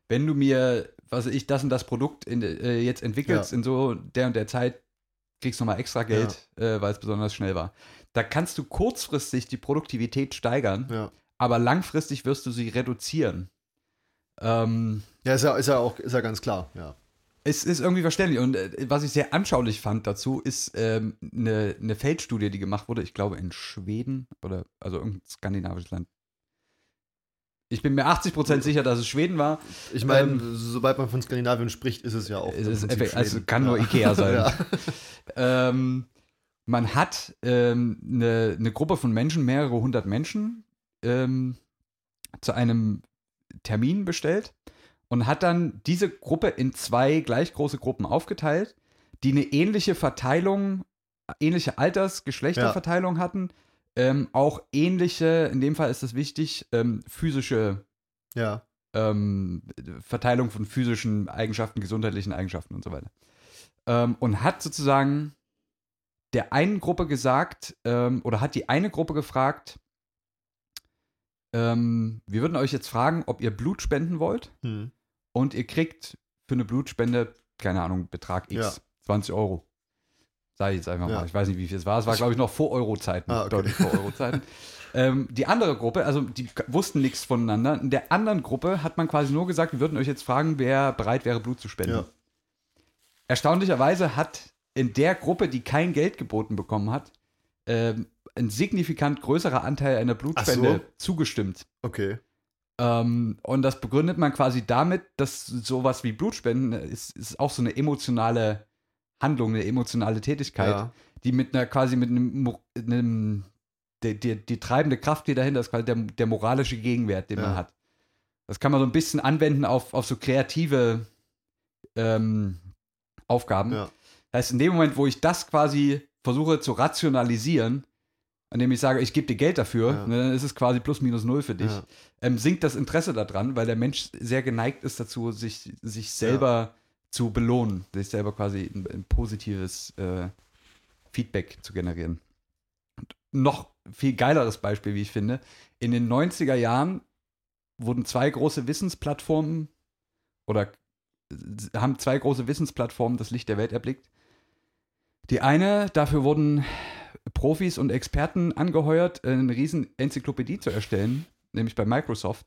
wenn du mir, was ich, das und das Produkt in, äh, jetzt entwickelst Ja. in so der und der Zeit, kriegst du nochmal extra Geld, äh, weil es besonders schnell war. Da kannst du kurzfristig die Produktivität steigern, Ja, aber langfristig wirst du sie reduzieren. Ähm, ja, ist, ja ist ja auch ist ja ganz klar, ja. es ist irgendwie verständlich. Und äh, was ich sehr anschaulich fand dazu, ist ähm, eine, eine Feldstudie, die gemacht wurde, ich glaube in Schweden oder also irgendein skandinavisches Land. Ich bin mir 80% sicher, dass es Schweden war. Ich meine, Ähm, sobald man von Skandinavien spricht, ist es ja auch. Es also kann nur ja. Ikea sein. Ja. ähm, man hat ähm, eine, eine Gruppe von Menschen, mehrere hundert Menschen, ähm, zu einem Termin bestellt und hat dann diese Gruppe in zwei gleich große Gruppen aufgeteilt, die eine ähnliche Verteilung, ähnliche Alters-, Geschlechterverteilung hatten, ähm, auch ähnliche, in dem Fall ist es wichtig, ähm, physische ja, ähm, Verteilung von physischen Eigenschaften, gesundheitlichen Eigenschaften und so weiter. Ähm, und hat sozusagen der einen Gruppe gesagt, ähm, oder hat die eine Gruppe gefragt, ähm, wir würden euch jetzt fragen, ob ihr Blut spenden wollt hm. und ihr kriegt für eine Blutspende, keine Ahnung, Betrag X, Ja. 20 Euro. Sag ich jetzt einfach Ja. mal. Ich weiß nicht, wie viel es war. Es war, glaube ich, noch vor Euro-Zeiten. Ah, okay. Deutlich vor Euro-Zeiten. ähm, die andere Gruppe, also die wussten nichts voneinander. In der anderen Gruppe hat man quasi nur gesagt, wir würden euch jetzt fragen, wer bereit wäre, Blut zu spenden. Ja. Erstaunlicherweise hat in der Gruppe, die kein Geld geboten bekommen hat, ähm, ein signifikant größerer Anteil einer Blutspende Ach zugestimmt. Okay. Ähm, und das begründet man quasi damit, dass sowas wie Blutspenden ist, ist auch so eine emotionale Handlung, eine emotionale Tätigkeit, Ja. die mit einer quasi mit einem, einem die, die, die treibende Kraft, die dahinter ist, quasi der, der moralische Gegenwert, den man Ja. hat. Das kann man so ein bisschen anwenden auf, auf so kreative ähm, Aufgaben. Ja. Das heißt, in dem Moment, wo ich das quasi versuche zu rationalisieren, indem ich sage, ich gebe dir Geld dafür, Ja. ne, dann ist es quasi plus minus null für dich, Ja. ähm, sinkt das Interesse daran, weil der Mensch sehr geneigt ist dazu, sich, sich selber zu belohnen, sich selber quasi ein, ein positives äh, Feedback zu generieren. Und noch viel geileres Beispiel, wie ich finde, in den 90er Jahren wurden zwei große Wissensplattformen oder äh, haben zwei große Wissensplattformen das Licht der Welt erblickt. Die eine, dafür wurden Profis und Experten angeheuert, eine riesen Enzyklopädie zu erstellen, nämlich bei Microsoft.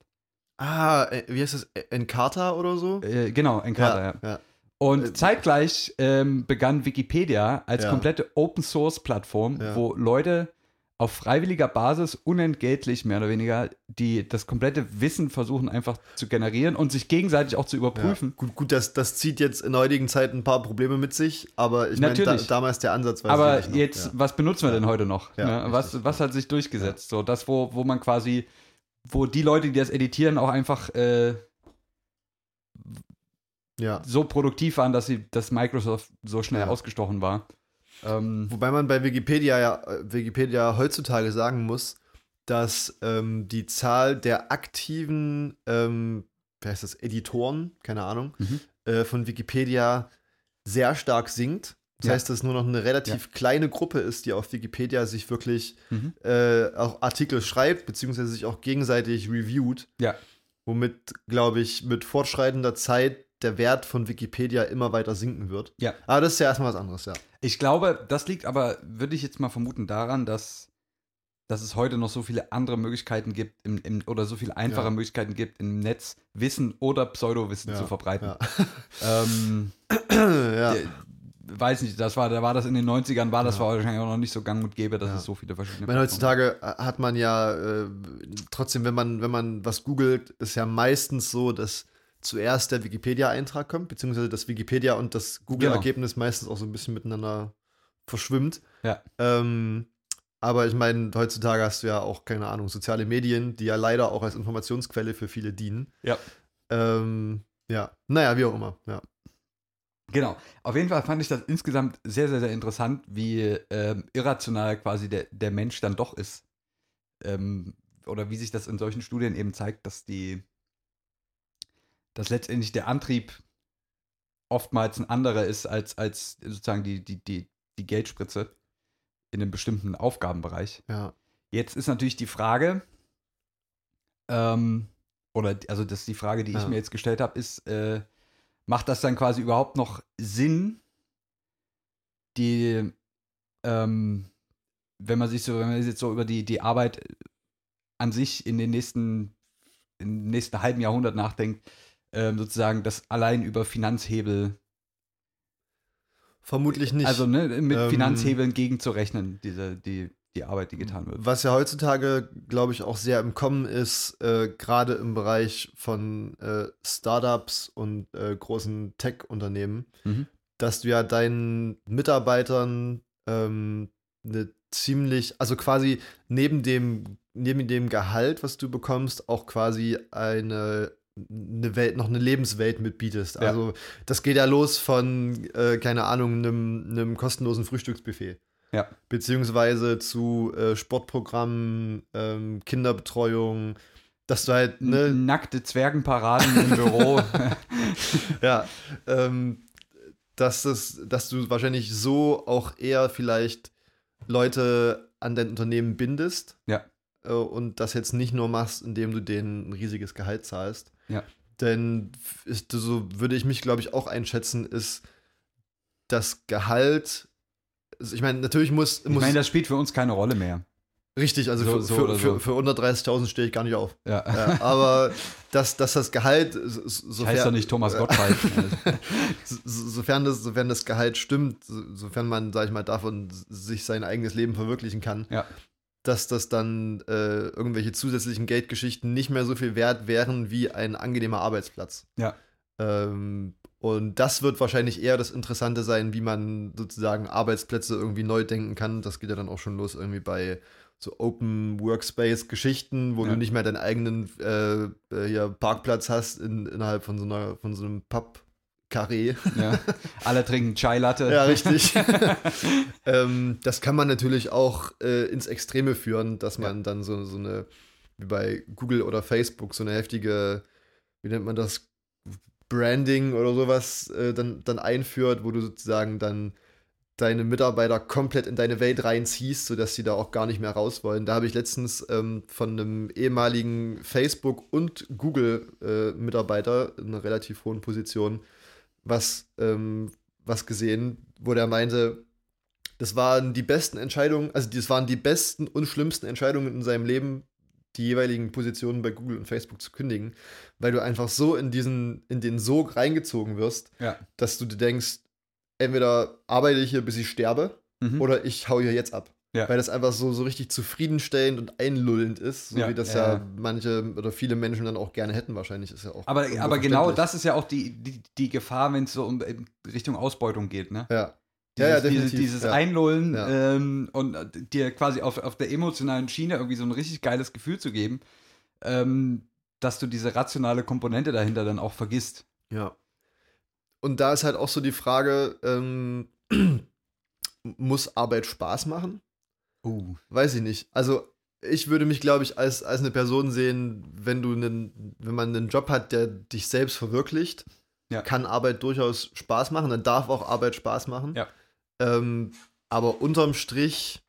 Ah, äh, wie heißt das? Encarta oder so? Äh, genau, Encarta, ja. ja. Und Äh, zeitgleich ähm, begann Wikipedia als Ja. komplette Open-Source-Plattform, Ja. wo Leute auf freiwilliger Basis unentgeltlich mehr oder weniger die das komplette Wissen versuchen einfach zu generieren und sich gegenseitig auch zu überprüfen. Ja. Gut, gut das, das zieht jetzt in heutigen Zeiten ein paar Probleme mit sich, aber ich meine, da, damals der Ansatz war Aber noch, jetzt, was benutzen wir denn heute noch? Ne? was, was hat sich durchgesetzt? So, das, wo, wo man quasi, wo die Leute, die das editieren, auch einfach äh, ja. so produktiv waren, dass sie, dass Microsoft so schnell Ja. ausgestochen war. Ähm, Wobei man bei Wikipedia ja Wikipedia heutzutage sagen muss, dass ähm, die Zahl der aktiven, ähm, wie heißt das, Editoren, keine Ahnung, Mhm. äh, von Wikipedia sehr stark sinkt. Das Ja. heißt, dass es nur noch eine relativ kleine Gruppe ist, die auf Wikipedia sich wirklich Mhm. äh, auch Artikel schreibt, beziehungsweise sich auch gegenseitig reviewt. Ja. Womit, glaube ich, mit fortschreitender Zeit der Wert von Wikipedia immer weiter sinken wird. Ja. Aber das ist ja erstmal was anderes, ja. Ich glaube, das liegt aber, würde ich jetzt mal vermuten, daran, dass, dass es heute noch so viele andere Möglichkeiten gibt im, im, oder so viele einfache Ja. Möglichkeiten gibt, im Netz Wissen oder Pseudowissen Ja, zu verbreiten. Ja. Ähm, ja. der- weiß nicht, das war, da war das in den 90ern, war das war wahrscheinlich auch noch nicht so gang und gäbe, dass es so viele verschiedene meine, heutzutage hat man ja äh, trotzdem, wenn man, wenn man was googelt, ist ja meistens so, dass zuerst der Wikipedia-Eintrag kommt, beziehungsweise das Wikipedia und das Google-Ergebnis meistens auch so ein bisschen miteinander verschwimmt. Ja. Ähm, aber ich meine, heutzutage hast du ja auch, keine Ahnung, soziale Medien, die ja leider auch als Informationsquelle für viele dienen. Ja. Ähm, ja, naja, wie auch immer, ja. Genau. Auf jeden Fall fand ich das insgesamt sehr, sehr, sehr interessant, wie ähm, irrational quasi der, der Mensch dann doch ist. Ähm, oder wie sich das in solchen Studien eben zeigt, dass die, dass letztendlich der Antrieb oftmals ein anderer ist als, als sozusagen die, die, die, die Geldspritze in einem bestimmten Aufgabenbereich. Ja. Jetzt ist natürlich die Frage, ähm, oder also das ist die Frage, die ich Ja. mir jetzt gestellt habe, ist, äh, macht das dann quasi überhaupt noch Sinn, die, ähm, wenn man sich so, wenn man jetzt so über die, die Arbeit an sich in den nächsten, im nächsten halben Jahrhundert nachdenkt, ähm, sozusagen das allein über Finanzhebel, Vermutlich nicht. also ne, mit Ähm, Finanzhebeln gegenzurechnen, diese, die, die Arbeit, die getan wird. Was ja heutzutage, glaube ich, auch sehr im Kommen ist, äh, gerade im Bereich von äh, Startups und äh, großen Tech-Unternehmen, Mhm. dass du ja deinen Mitarbeitern ähm, eine ziemlich, also quasi neben dem, neben dem Gehalt, was du bekommst, auch quasi eine eine Welt, noch eine Lebenswelt mitbietest. Ja. Also das geht ja los von, äh, keine Ahnung, einem, einem kostenlosen Frühstücksbuffet Ja. beziehungsweise zu äh, Sportprogrammen, ähm, Kinderbetreuung, dass du halt, ne, Nackte Zwergenparaden im Büro. ja, ähm, dass, das, dass du wahrscheinlich so auch eher vielleicht Leute an dein Unternehmen bindest. Ja. Äh, und das jetzt nicht nur machst, indem du denen ein riesiges Gehalt zahlst. Ja. Denn ist, so würde ich mich, glaube ich, auch einschätzen, ist das Gehalt Also ich meine, natürlich muss, Ich muss meine, das spielt für uns keine Rolle mehr. richtig, also So- für, so für, oder für, so. für 130.000 stehe ich gar nicht auf. Ja. Ja, aber dass, dass das Gehalt, so, so- Ich heiße doch nicht Thomas Gottschalk. so- so- sofern das, sofern das Gehalt stimmt, so- sofern man, sag ich mal, davon sich sein eigenes Leben verwirklichen kann, ja. Dass das dann äh, irgendwelche zusätzlichen Geldgeschichten nicht mehr so viel wert wären wie ein angenehmer Arbeitsplatz. Ja. Ähm, und das wird wahrscheinlich eher das Interessante sein, wie man sozusagen Arbeitsplätze irgendwie neu denken kann. Das geht ja dann auch schon los irgendwie bei so Open Workspace Geschichten, wo Ja. du nicht mehr deinen eigenen äh, äh, hier Parkplatz hast in, innerhalb von so einer von so einem Pub Carré. ja. Alle trinken Chai Latte. Ja, richtig. ähm, das kann man natürlich auch äh, ins Extreme führen, dass man dann so, so eine, wie bei Google oder Facebook, so eine heftige, wie nennt man das, Branding oder sowas äh, dann, dann einführt, wo du sozusagen dann deine Mitarbeiter komplett in deine Welt reinziehst, sodass sie da auch gar nicht mehr raus wollen. Da habe ich letztens ähm, von einem ehemaligen Facebook- und Google-Mitarbeiter in einer relativ hohen Position was, ähm, was gesehen, wo der meinte, das waren die besten Entscheidungen, also das waren die besten und schlimmsten Entscheidungen in seinem Leben, die jeweiligen Positionen bei Google und Facebook zu kündigen, weil du einfach so in diesen, in den Sog reingezogen wirst, Ja. dass du dir denkst, entweder arbeite ich hier, bis ich sterbe, Mhm. oder ich hau hier jetzt ab. Ja. Weil das einfach so, so richtig zufriedenstellend und einlullend ist, so Ja, wie das ja, ja, manche oder viele Menschen dann auch gerne hätten, wahrscheinlich ist ja auch. Aber, aber genau das ist ja auch die, die, die Gefahr, wenn es so um in Richtung Ausbeutung geht, ne? Ja. Dieses, ja, ja, dieses, definitiv. dieses ja. Einlullen ähm, und äh, dir quasi auf, auf der emotionalen Schiene irgendwie so ein richtig geiles Gefühl zu geben, ähm, dass du diese rationale Komponente dahinter dann auch vergisst. Ja. Und da ist halt auch so die Frage, ähm, muss Arbeit Spaß machen? Uh. Weiß ich nicht. Also ich würde mich, glaube ich, als, als eine Person sehen, wenn du einen, wenn man einen Job hat, der dich selbst verwirklicht, Ja. kann Arbeit durchaus Spaß machen, dann darf auch Arbeit Spaß machen. Ja. Ähm, aber unterm Strich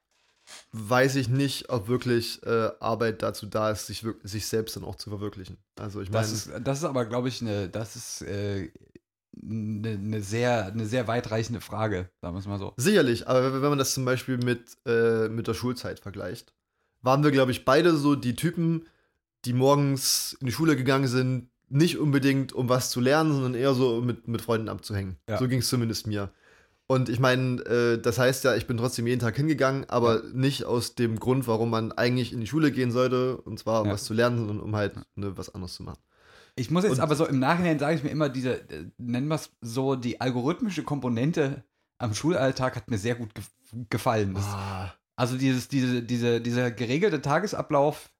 weiß ich nicht, ob wirklich äh, Arbeit dazu da ist, sich, sich selbst dann auch zu verwirklichen. Also ich meine, Das ist, das ist aber, glaube ich, eine, das ist äh, eine, eine sehr, eine sehr weitreichende Frage, sagen wir es mal so. Sicherlich, aber wenn man das zum Beispiel mit, äh, mit der Schulzeit vergleicht, waren wir, glaube ich, beide so die Typen, die morgens in die Schule gegangen sind, nicht unbedingt um was zu lernen, sondern eher so um mit, mit Freunden abzuhängen. Ja. So ging es zumindest mir. Und ich meine, äh, das heißt ja, ich bin trotzdem jeden Tag hingegangen, aber nicht aus dem Grund, warum man eigentlich in die Schule gehen sollte, und zwar um Ja. was zu lernen, sondern um halt ne, was anderes zu machen. Ich muss jetzt Und- aber so im Nachhinein sage ich mir immer, diese, äh, nennen wir es so, die algorithmische Komponente am Schulalltag hat mir sehr gut gef gefallen. Das, Ah. Also dieses, diese, diese, dieser geregelte Tagesablauf,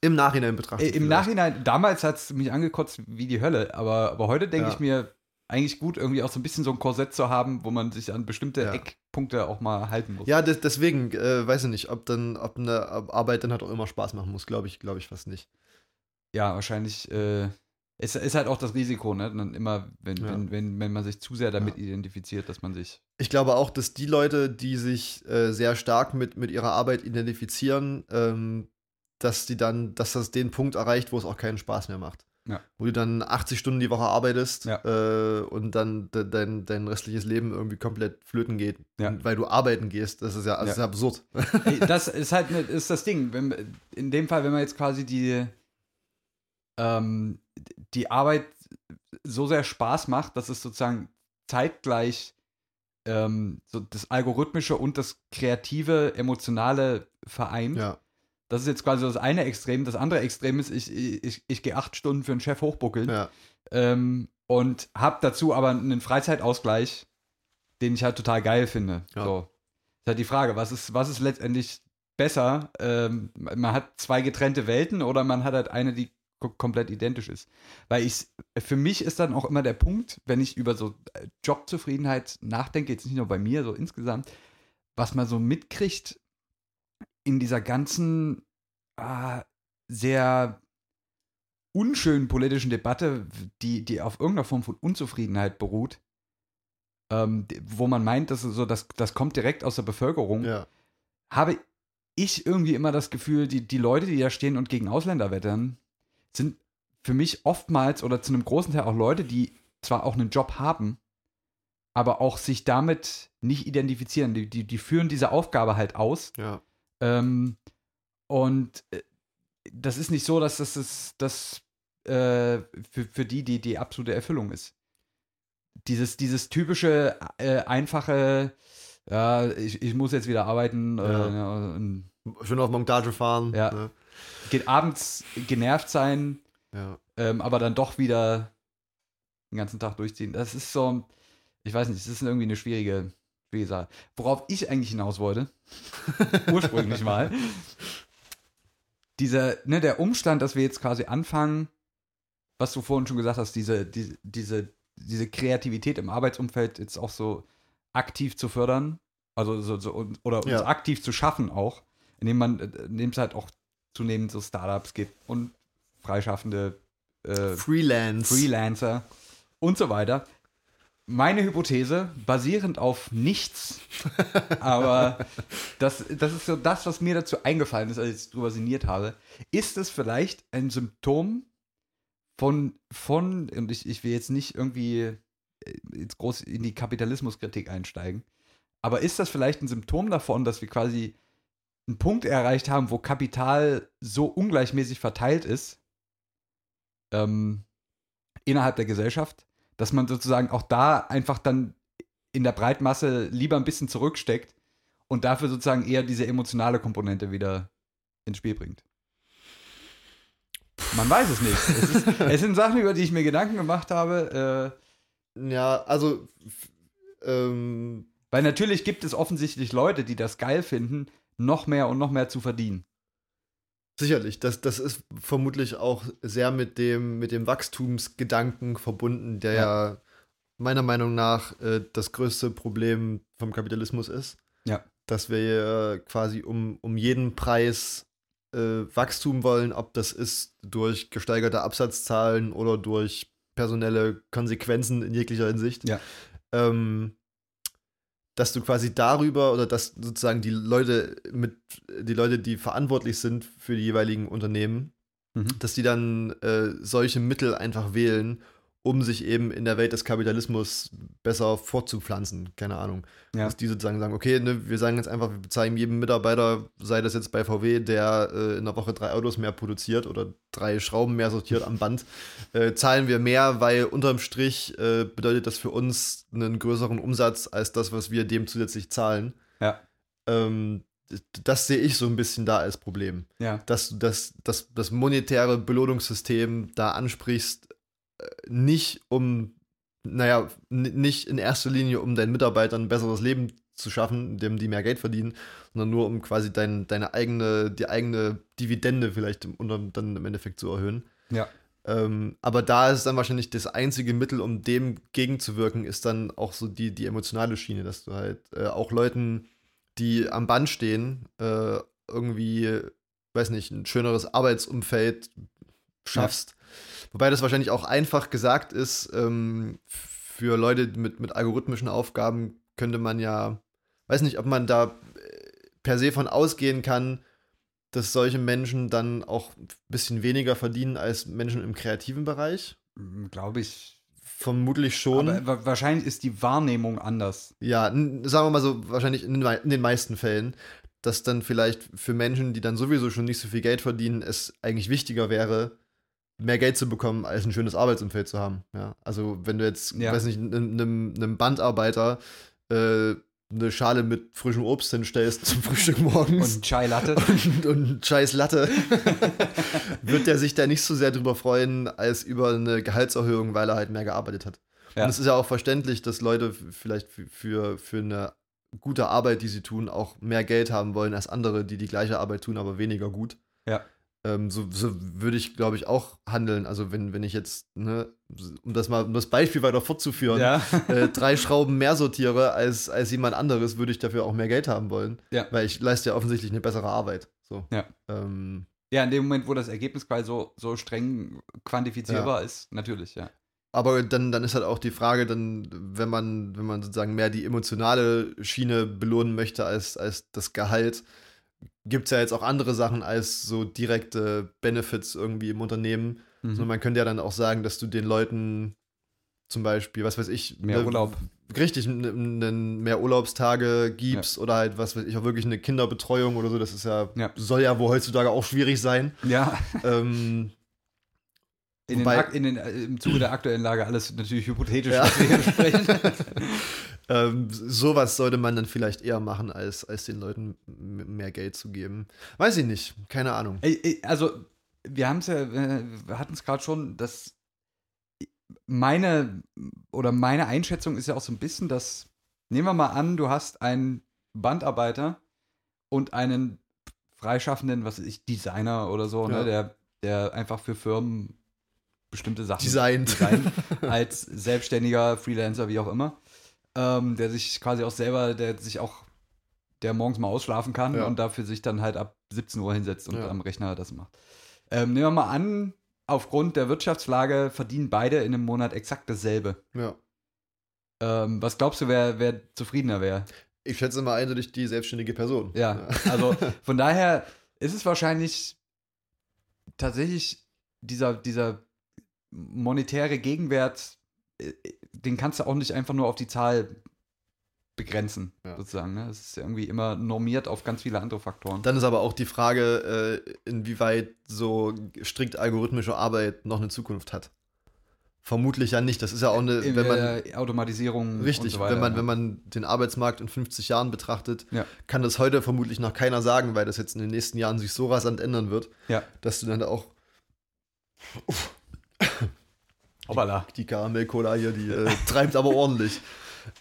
Im Nachhinein betrachtet. äh, im vielleicht. Nachhinein, damals hat es mich angekotzt wie die Hölle, aber, aber heute denke Ja. ich mir, eigentlich gut, irgendwie auch so ein bisschen so ein Korsett zu haben, wo man sich an bestimmte Ja. Eckpunkte auch mal halten muss. Ja, des, deswegen äh, weiß ich nicht, ob dann, ob eine Arbeit dann halt auch immer Spaß machen muss, glaube ich, glaube ich fast nicht. Ja, wahrscheinlich äh, ist, ist halt auch das Risiko, ne? Dann immer, wenn, Ja. wenn, wenn, wenn man sich zu sehr damit identifiziert, dass man sich. Ich glaube auch, dass die Leute, die sich äh, sehr stark mit, mit ihrer Arbeit identifizieren, ähm, dass die dann, dass das den Punkt erreicht, wo es auch keinen Spaß mehr macht. Ja. Wo du dann 80 Stunden die Woche arbeitest Ja. äh, und dann de, dein, dein restliches Leben irgendwie komplett flöten geht, Ja. weil du arbeiten gehst. Das ist ja, Ja. ist ja absurd. Ey, das ist halt ne, ist das Ding. Wenn, in dem Fall, wenn man jetzt quasi die, ähm, die Arbeit so sehr Spaß macht, dass es sozusagen zeitgleich ähm, so das Algorithmische und das kreative, emotionale vereint. ja. Das ist jetzt quasi das eine Extrem. Das andere Extrem ist, ich, ich, ich gehe acht Stunden für einen Chef hochbuckeln ja. ähm, und habe dazu aber einen Freizeitausgleich, den ich halt total geil finde. Ja. So. Ist halt die Frage, was ist, was ist letztendlich besser? Ähm, man hat zwei getrennte Welten oder man hat halt eine, die komplett identisch ist. Weil ich, für mich ist dann auch immer der Punkt, wenn ich über so äh, Jobzufriedenheit nachdenke, jetzt nicht nur bei mir, so insgesamt, was man so mitkriegt in dieser ganzen ah, sehr unschönen politischen Debatte, die, die auf irgendeiner Form von Unzufriedenheit beruht, ähm, wo man meint, dass so, das, das kommt direkt aus der Bevölkerung, ja. habe ich irgendwie immer das Gefühl, die, die Leute, die da stehen und gegen Ausländer wettern, sind für mich oftmals oder zu einem großen Teil auch Leute, die zwar auch einen Job haben, aber auch sich damit nicht identifizieren. Die, die, die führen diese Aufgabe halt aus. Ja. Ähm, und äh, das ist nicht so, dass das, das, das äh, für, für die, die die absolute Erfüllung ist. Dieses, dieses typische, äh, einfache, ja, ich, ich muss jetzt wieder arbeiten, äh, Ja. ja, und Schön auf Montage fahren. Ja. Ne? Geht abends genervt sein, ja. ähm, aber dann doch wieder den ganzen Tag durchziehen. Das ist so, ich weiß nicht, das ist irgendwie eine schwierige, schwierige Sache. Worauf ich eigentlich hinaus wollte, ursprünglich mal, dieser, ne, der Umstand, dass wir jetzt quasi anfangen, was du vorhin schon gesagt hast, diese, diese, diese, diese Kreativität im Arbeitsumfeld jetzt auch so aktiv zu fördern, also so, so oder uns Ja. aktiv zu schaffen auch, indem man, äh, indem es halt auch zunehmend so Startups gibt und freischaffende äh, Freelance. Freelancer und so weiter. Meine Hypothese, basierend auf nichts, aber das, das ist so das, was mir dazu eingefallen ist, als ich drüber sinniert habe. Ist es vielleicht ein Symptom von, von und ich, ich will jetzt nicht irgendwie äh, jetzt groß in die Kapitalismuskritik einsteigen, aber ist das vielleicht ein Symptom davon, dass wir quasi einen Punkt erreicht haben, wo Kapital so ungleichmäßig verteilt ist, ähm, innerhalb der Gesellschaft, dass man sozusagen auch da einfach dann in der Breitmasse lieber ein bisschen zurücksteckt und dafür sozusagen eher diese emotionale Komponente wieder ins Spiel bringt. Man weiß es nicht. Es, ist, es sind Sachen, über die ich mir Gedanken gemacht habe, äh, Ja, also ähm, weil natürlich gibt es offensichtlich Leute, die das geil finden, noch mehr und noch mehr zu verdienen. sicherlich, das, das ist vermutlich auch sehr mit dem, mit dem Wachstumsgedanken verbunden, der ja, meiner Meinung nach äh, das größte Problem vom Kapitalismus ist. Ja. Dass wir ja quasi um, um jeden Preis äh, Wachstum wollen, ob das ist durch gesteigerte Absatzzahlen oder durch personelle Konsequenzen in jeglicher Hinsicht. Ja. Ähm, dass du quasi darüber oder dass sozusagen die Leute mit die Leute, die verantwortlich sind für die jeweiligen Unternehmen, Mhm. dass die dann äh, solche Mittel einfach wählen, um sich eben in der Welt des Kapitalismus besser fortzupflanzen. Keine Ahnung. Ja. Dass die sozusagen sagen, okay, ne, wir sagen jetzt einfach, wir bezahlen jedem Mitarbeiter, sei das jetzt bei VW, der äh, in der Woche drei Autos mehr produziert oder drei Schrauben mehr sortiert am Band, äh, zahlen wir mehr, weil unterm Strich äh, bedeutet das für uns einen größeren Umsatz als das, was wir dem zusätzlich zahlen. Ja. Ähm, das sehe ich so ein bisschen da als Problem Ja. dass du das, das, das monetäre Belohnungssystem da ansprichst, nicht um, naja, nicht in erster Linie, um deinen Mitarbeitern ein besseres Leben zu schaffen, indem die mehr Geld verdienen, sondern nur um quasi dein, deine eigene, die eigene Dividende vielleicht im, unter, dann im Endeffekt zu erhöhen. Ja. Ähm, aber da ist dann wahrscheinlich das einzige Mittel, um dem gegenzuwirken, ist dann auch so die, die emotionale Schiene, dass du halt äh, auch Leuten, die am Band stehen, äh, irgendwie, weiß nicht, ein schöneres Arbeitsumfeld schaffst. Wobei das wahrscheinlich auch einfach gesagt ist, ähm, für Leute mit, mit algorithmischen Aufgaben könnte man ja, weiß nicht, ob man da äh, per se von ausgehen kann, dass solche Menschen dann auch ein bisschen weniger verdienen als Menschen im kreativen Bereich. Glaube ich. Vermutlich schon. Aber wa- wahrscheinlich ist die Wahrnehmung anders. Ja, sagen wir mal so, wahrscheinlich in den meisten Fällen, dass dann vielleicht für Menschen, die dann sowieso schon nicht so viel Geld verdienen, es eigentlich wichtiger wäre, mehr Geld zu bekommen, als ein schönes Arbeitsumfeld zu haben. Ja, also wenn du jetzt, Ja. weiß nicht, einem, einem Bandarbeiter äh, eine Schale mit frischem Obst hinstellst zum Frühstück morgens Und Chai Latte. und, und scheiß Latte, wird der sich da nicht so sehr drüber freuen, als über eine Gehaltserhöhung, weil er halt mehr gearbeitet hat. Ja. Und es ist ja auch verständlich, dass Leute vielleicht für, für, für eine gute Arbeit, die sie tun, auch mehr Geld haben wollen als andere, die die gleiche Arbeit tun, aber weniger gut. Ja. Ähm, so, so würde ich, glaube ich, auch handeln. Also wenn, wenn ich jetzt, ne, um das mal, um das Beispiel weiter fortzuführen, ja. äh, drei Schrauben mehr sortiere als, als jemand anderes, würde ich dafür auch mehr Geld haben wollen. Ja. Weil ich leiste ja offensichtlich eine bessere Arbeit. So. Ja. Ähm, ja, in dem Moment, wo das Ergebnis quasi so, so streng quantifizierbar ist, natürlich, ja. aber dann, dann ist halt auch die Frage, dann, wenn man, wenn man sozusagen mehr die emotionale Schiene belohnen möchte als, als das Gehalt, gibt es ja jetzt auch andere Sachen als so direkte Benefits irgendwie im Unternehmen. Mhm. Sondern man könnte ja dann auch sagen, dass du den Leuten zum Beispiel, was weiß ich. Mehr ne- Urlaub. Richtig, n- n- mehr Urlaubstage gibst oder halt, was weiß ich, auch wirklich eine Kinderbetreuung oder so, das ist ja, Ja. soll ja wohl heutzutage auch schwierig sein. Ja, ähm, in den, Wobei- Ak- in den, äh, im Zuge der aktuellen Lage alles natürlich hypothetisch, Ja. was wir hier besprechen. ähm, sowas sollte man dann vielleicht eher machen, als, als den Leuten mehr Geld zu geben. Weiß ich nicht, keine Ahnung. Also, wir haben es ja, äh, wir hatten es gerade schon, dass meine oder meine Einschätzung ist ja auch so ein bisschen, dass, nehmen wir mal an, du hast einen Bandarbeiter und einen freischaffenden, was weiß ich, Designer oder so, Ja. ne, der, der einfach für Firmen bestimmte Sachen Designt. designt, als selbstständiger Freelancer, wie auch immer, ähm, der sich quasi auch selber, der sich auch, der morgens mal ausschlafen kann Ja. und dafür sich dann halt ab 17 Uhr hinsetzt und Ja. am Rechner das macht. Ähm, nehmen wir mal an, aufgrund der Wirtschaftslage verdienen beide in einem Monat exakt dasselbe. Ja. Ähm, was glaubst du, wer, wer zufriedener wäre? Ich schätze mal eindeutig die selbstständige Person. Ja, also von daher ist es wahrscheinlich tatsächlich dieser, dieser monetäre Gegenwert, äh, den kannst du auch nicht einfach nur auf die Zahl begrenzen, Ja. sozusagen. Ne? Es ist ja irgendwie immer normiert auf ganz viele andere Faktoren. Dann ist aber auch die Frage, äh, inwieweit so strikt algorithmische Arbeit noch eine Zukunft hat. Vermutlich ja nicht. Das ist ja auch eine, In wenn man Automatisierung richtig, so weiter. wenn man ja. wenn man den Arbeitsmarkt in 50 Jahren betrachtet, Ja. kann das heute vermutlich noch keiner sagen, weil das jetzt in den nächsten Jahren sich so rasant ändern wird, Ja. dass du dann auch Hoppala. die Karamell-Cola hier, die äh, treibt aber ordentlich.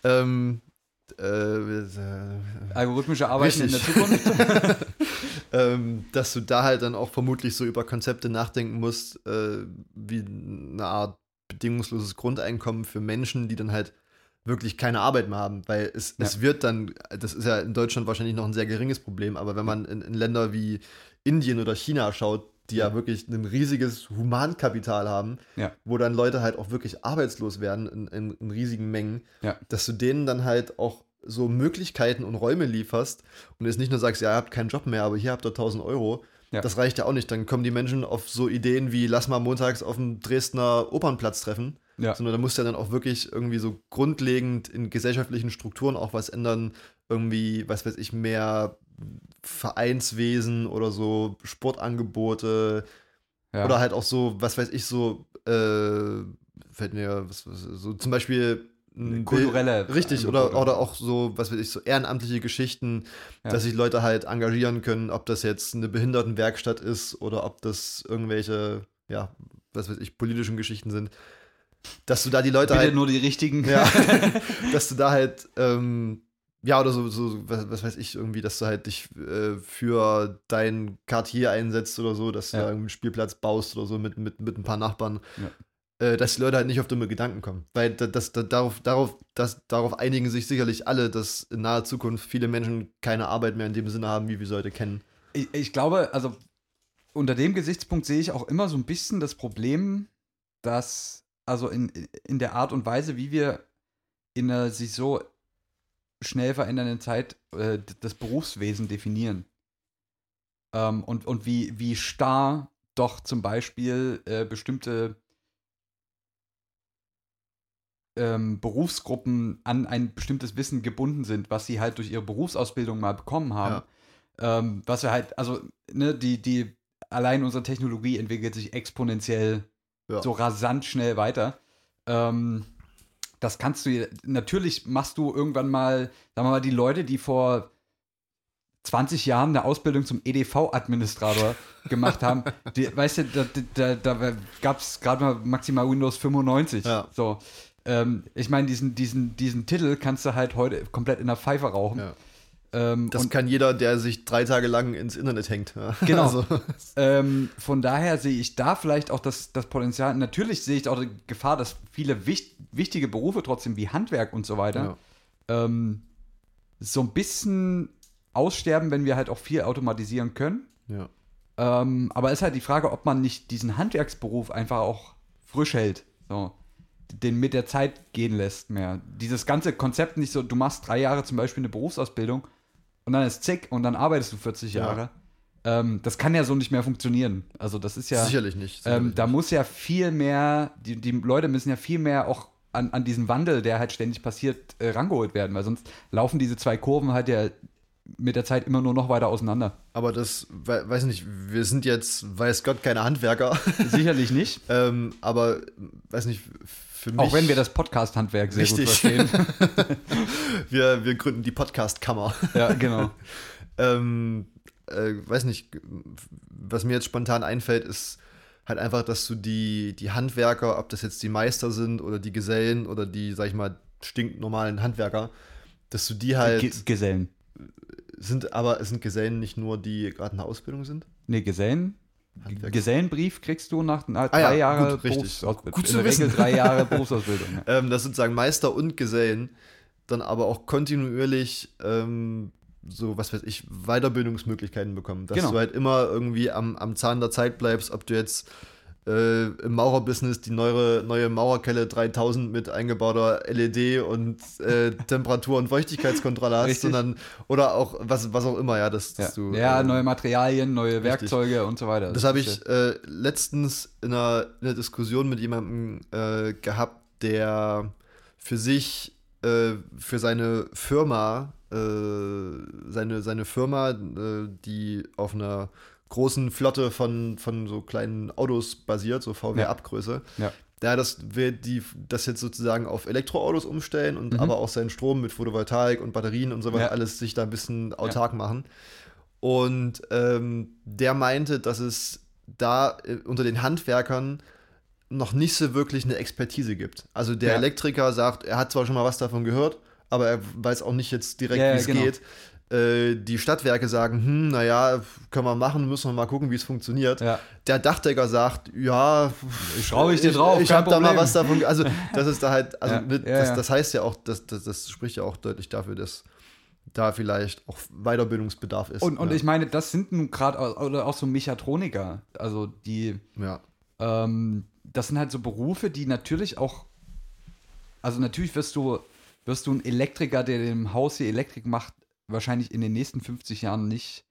Ähm, äh, äh, Algorithmische Arbeiten in der. Zukunft. ähm, dass du da halt dann auch vermutlich so über Konzepte nachdenken musst, äh, wie eine Art bedingungsloses Grundeinkommen für Menschen, die dann halt wirklich keine Arbeit mehr haben, weil es, Ja. es wird dann, das ist ja in Deutschland wahrscheinlich noch ein sehr geringes Problem, aber wenn man in, in Länder wie Indien oder China schaut, die ja wirklich ein riesiges Humankapital haben, Ja. wo dann Leute halt auch wirklich arbeitslos werden in, in, in riesigen Mengen, Ja. dass du denen dann halt auch so Möglichkeiten und Räume lieferst und jetzt nicht nur sagst, ja, ihr habt keinen Job mehr, aber hier habt ihr 1000 Euro. Ja. Das reicht ja auch nicht. Dann kommen die Menschen auf so Ideen wie, lass mal montags auf dem Dresdner Opernplatz treffen. Ja. Sondern da musst du ja dann auch wirklich irgendwie so grundlegend in gesellschaftlichen Strukturen auch was ändern. Irgendwie, was weiß ich, mehr Vereinswesen oder so Sportangebote Ja. oder halt auch so, was weiß ich, so, äh, fällt mir, was, was, so zum Beispiel Kulturelle Bild- Richtig, oder, oder auch so, was weiß ich, so ehrenamtliche Geschichten, Ja. dass sich Leute halt engagieren können, ob das jetzt eine Behindertenwerkstatt ist oder ob das irgendwelche, ja, was weiß ich, politischen Geschichten sind. Dass du da die Leute Bitte halt. nur die richtigen. Ja, dass du da halt, ähm, ja, oder so, so was, was weiß ich, irgendwie, dass du halt dich äh, für dein Quartier einsetzt oder so, dass du Ja. da irgendwie einen Spielplatz baust oder so mit, mit, mit ein paar Nachbarn. Ja. Äh, dass die Leute halt nicht auf dumme Gedanken kommen. Weil da- das, da, darauf, darauf, das, darauf einigen sich sicherlich alle, dass in naher Zukunft viele Menschen keine Arbeit mehr in dem Sinne haben, wie wir sie heute kennen. Ich, ich glaube, also unter dem Gesichtspunkt sehe ich auch immer so ein bisschen das Problem, dass, also in, in der Art und Weise, wie wir in einer sich so schnell verändernden Zeit äh, das Berufswesen definieren. Ähm, und, und wie, wie starr doch zum Beispiel äh, bestimmte ähm, Berufsgruppen an ein bestimmtes Wissen gebunden sind, was sie halt durch ihre Berufsausbildung mal bekommen haben. Ähm, was wir halt, also, ne, die, die, allein unsere Technologie entwickelt sich exponentiell Ja. so rasant schnell weiter. Ähm, das kannst du, natürlich machst du irgendwann mal, sagen wir mal, die Leute, die vor 20 Jahren eine Ausbildung zum EDV-Administrator gemacht haben, die, weißt du, da, da, da gab es gerade mal maximal Windows 95. Ja. So. Ähm, ich meine, diesen, diesen, diesen Titel kannst du halt heute komplett in der Pfeife rauchen. Ja. Ähm, Das kann jeder, der sich drei Tage lang ins Internet hängt. Ja. Genau. Also, ähm, von daher sehe ich da vielleicht auch das, das Potenzial. Natürlich sehe ich auch die Gefahr, dass viele wich wichtige Berufe trotzdem wie Handwerk und so weiter ähm, so ein bisschen aussterben, wenn wir halt auch viel automatisieren können. ja. Ähm, aber ist halt die Frage, ob man nicht diesen Handwerksberuf einfach auch frisch hält. So. Den mit der Zeit gehen lässt mehr. Dieses ganze Konzept nicht so, du machst drei Jahre zum Beispiel eine Berufsausbildung und dann ist zick und dann arbeitest du 40 Ja. Jahre. Ähm, das kann ja so nicht mehr funktionieren. Also das ist ja. Sicherlich nicht. Ähm, sicherlich da nicht. muss ja viel mehr, die, die Leute müssen ja viel mehr auch an, an diesen Wandel, der halt ständig passiert, äh, rangeholt werden, weil sonst laufen diese zwei Kurven halt ja mit der Zeit immer nur noch weiter auseinander. Aber das, we weiß nicht, wir sind jetzt, weiß Gott, keine Handwerker. Sicherlich nicht. ähm, aber, weiß nicht, für mich. Auch wenn wir das Podcast-Handwerk sehr Richtig. gut verstehen. wir, wir gründen die Podcast-Kammer. ja, genau. ähm, äh, weiß nicht, was mir jetzt spontan einfällt, ist halt einfach, dass du die, die Handwerker, ob das jetzt die Meister sind oder die Gesellen oder die, sag ich mal, stinknormalen Handwerker, dass du die halt Ge Gesellen. Sind, aber sind Gesellen nicht nur, die gerade in der Ausbildung sind. Nee, Gesellen. Gesellenbrief kriegst du nach nach Ah drei ja, Jahre gut, richtig. Berufsausbildung. Gut in zu der Regel wissen. drei Jahre Berufsausbildung. Ja. Ähm, das sind sozusagen Meister und Gesellen, dann aber auch kontinuierlich ähm, so, was weiß ich, Weiterbildungsmöglichkeiten bekommen. Dass Genau. du halt immer irgendwie am, am Zahn der Zeit bleibst, ob du jetzt äh, im Maurerbusiness die neue, neue Maurerkelle 3000 mit eingebauter LED und äh, Temperatur- und Feuchtigkeitskontrolle hast, Richtig. sondern oder auch was, was auch immer, ja, dass, Ja, dass du. ja ähm, neue Materialien, neue richtig. Werkzeuge und so weiter. Das habe ich äh, letztens in einer, in einer Diskussion mit jemandem äh, gehabt, der für sich, äh, für seine Firma, äh, seine, seine Firma, die auf einer großen Flotte von, von so kleinen Autos basiert, so VW-Abgröße, Ja. der das wird die das jetzt sozusagen auf Elektroautos umstellen und Mhm. aber auch seinen Strom mit Photovoltaik und Batterien und sowas Ja. alles sich da ein bisschen autark machen. Und ähm, der meinte, dass es da äh, unter den Handwerkern noch nicht so wirklich eine Expertise gibt. Also der Ja. Elektriker sagt, er hat zwar schon mal was davon gehört, aber er weiß auch nicht jetzt direkt, Ja, ja, wie es genau. geht. Äh, die Stadtwerke sagen, hm, naja, können wir machen, müssen wir mal gucken, wie es funktioniert. Ja. Der Dachdecker sagt, ja, Schraube ich dir drauf, Ich, kein habe da mal was davon. Also, das ist da halt, also Ja, ja, das, das heißt ja auch, das, das, das spricht ja auch deutlich dafür, dass da vielleicht auch Weiterbildungsbedarf ist. Und, und ich meine, das sind nun gerade oder auch so Mechatroniker, also die, ja. ähm, das sind halt so Berufe, die natürlich auch, also natürlich wirst du, wirst du einen Elektriker, der im Haus die Elektrik macht, wahrscheinlich in den nächsten 50 Jahren nicht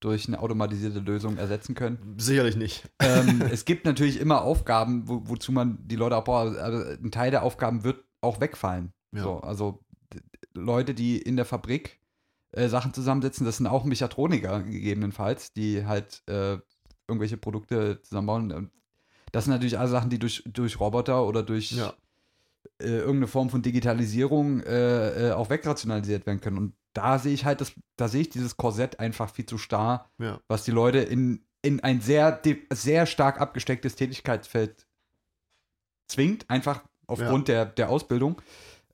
durch eine automatisierte Lösung ersetzen können. Sicherlich nicht. ähm, es gibt natürlich immer Aufgaben, wo, wozu man die Leute auch braucht. Also ein Teil der Aufgaben wird auch wegfallen. Ja. So, also Leute, die in der Fabrik äh, Sachen zusammensetzen, das sind auch Mechatroniker gegebenenfalls, die halt äh, irgendwelche Produkte zusammenbauen. Das sind natürlich alle Sachen, die durch, durch Roboter oder durch Ja. äh, irgendeine Form von Digitalisierung äh, äh, auch wegrationalisiert werden können. Und da sehe ich halt, das, da sehe ich dieses Korsett einfach viel zu starr Ja. was die Leute in, in ein sehr, sehr stark abgestecktes Tätigkeitsfeld zwingt, einfach aufgrund der, der Ausbildung.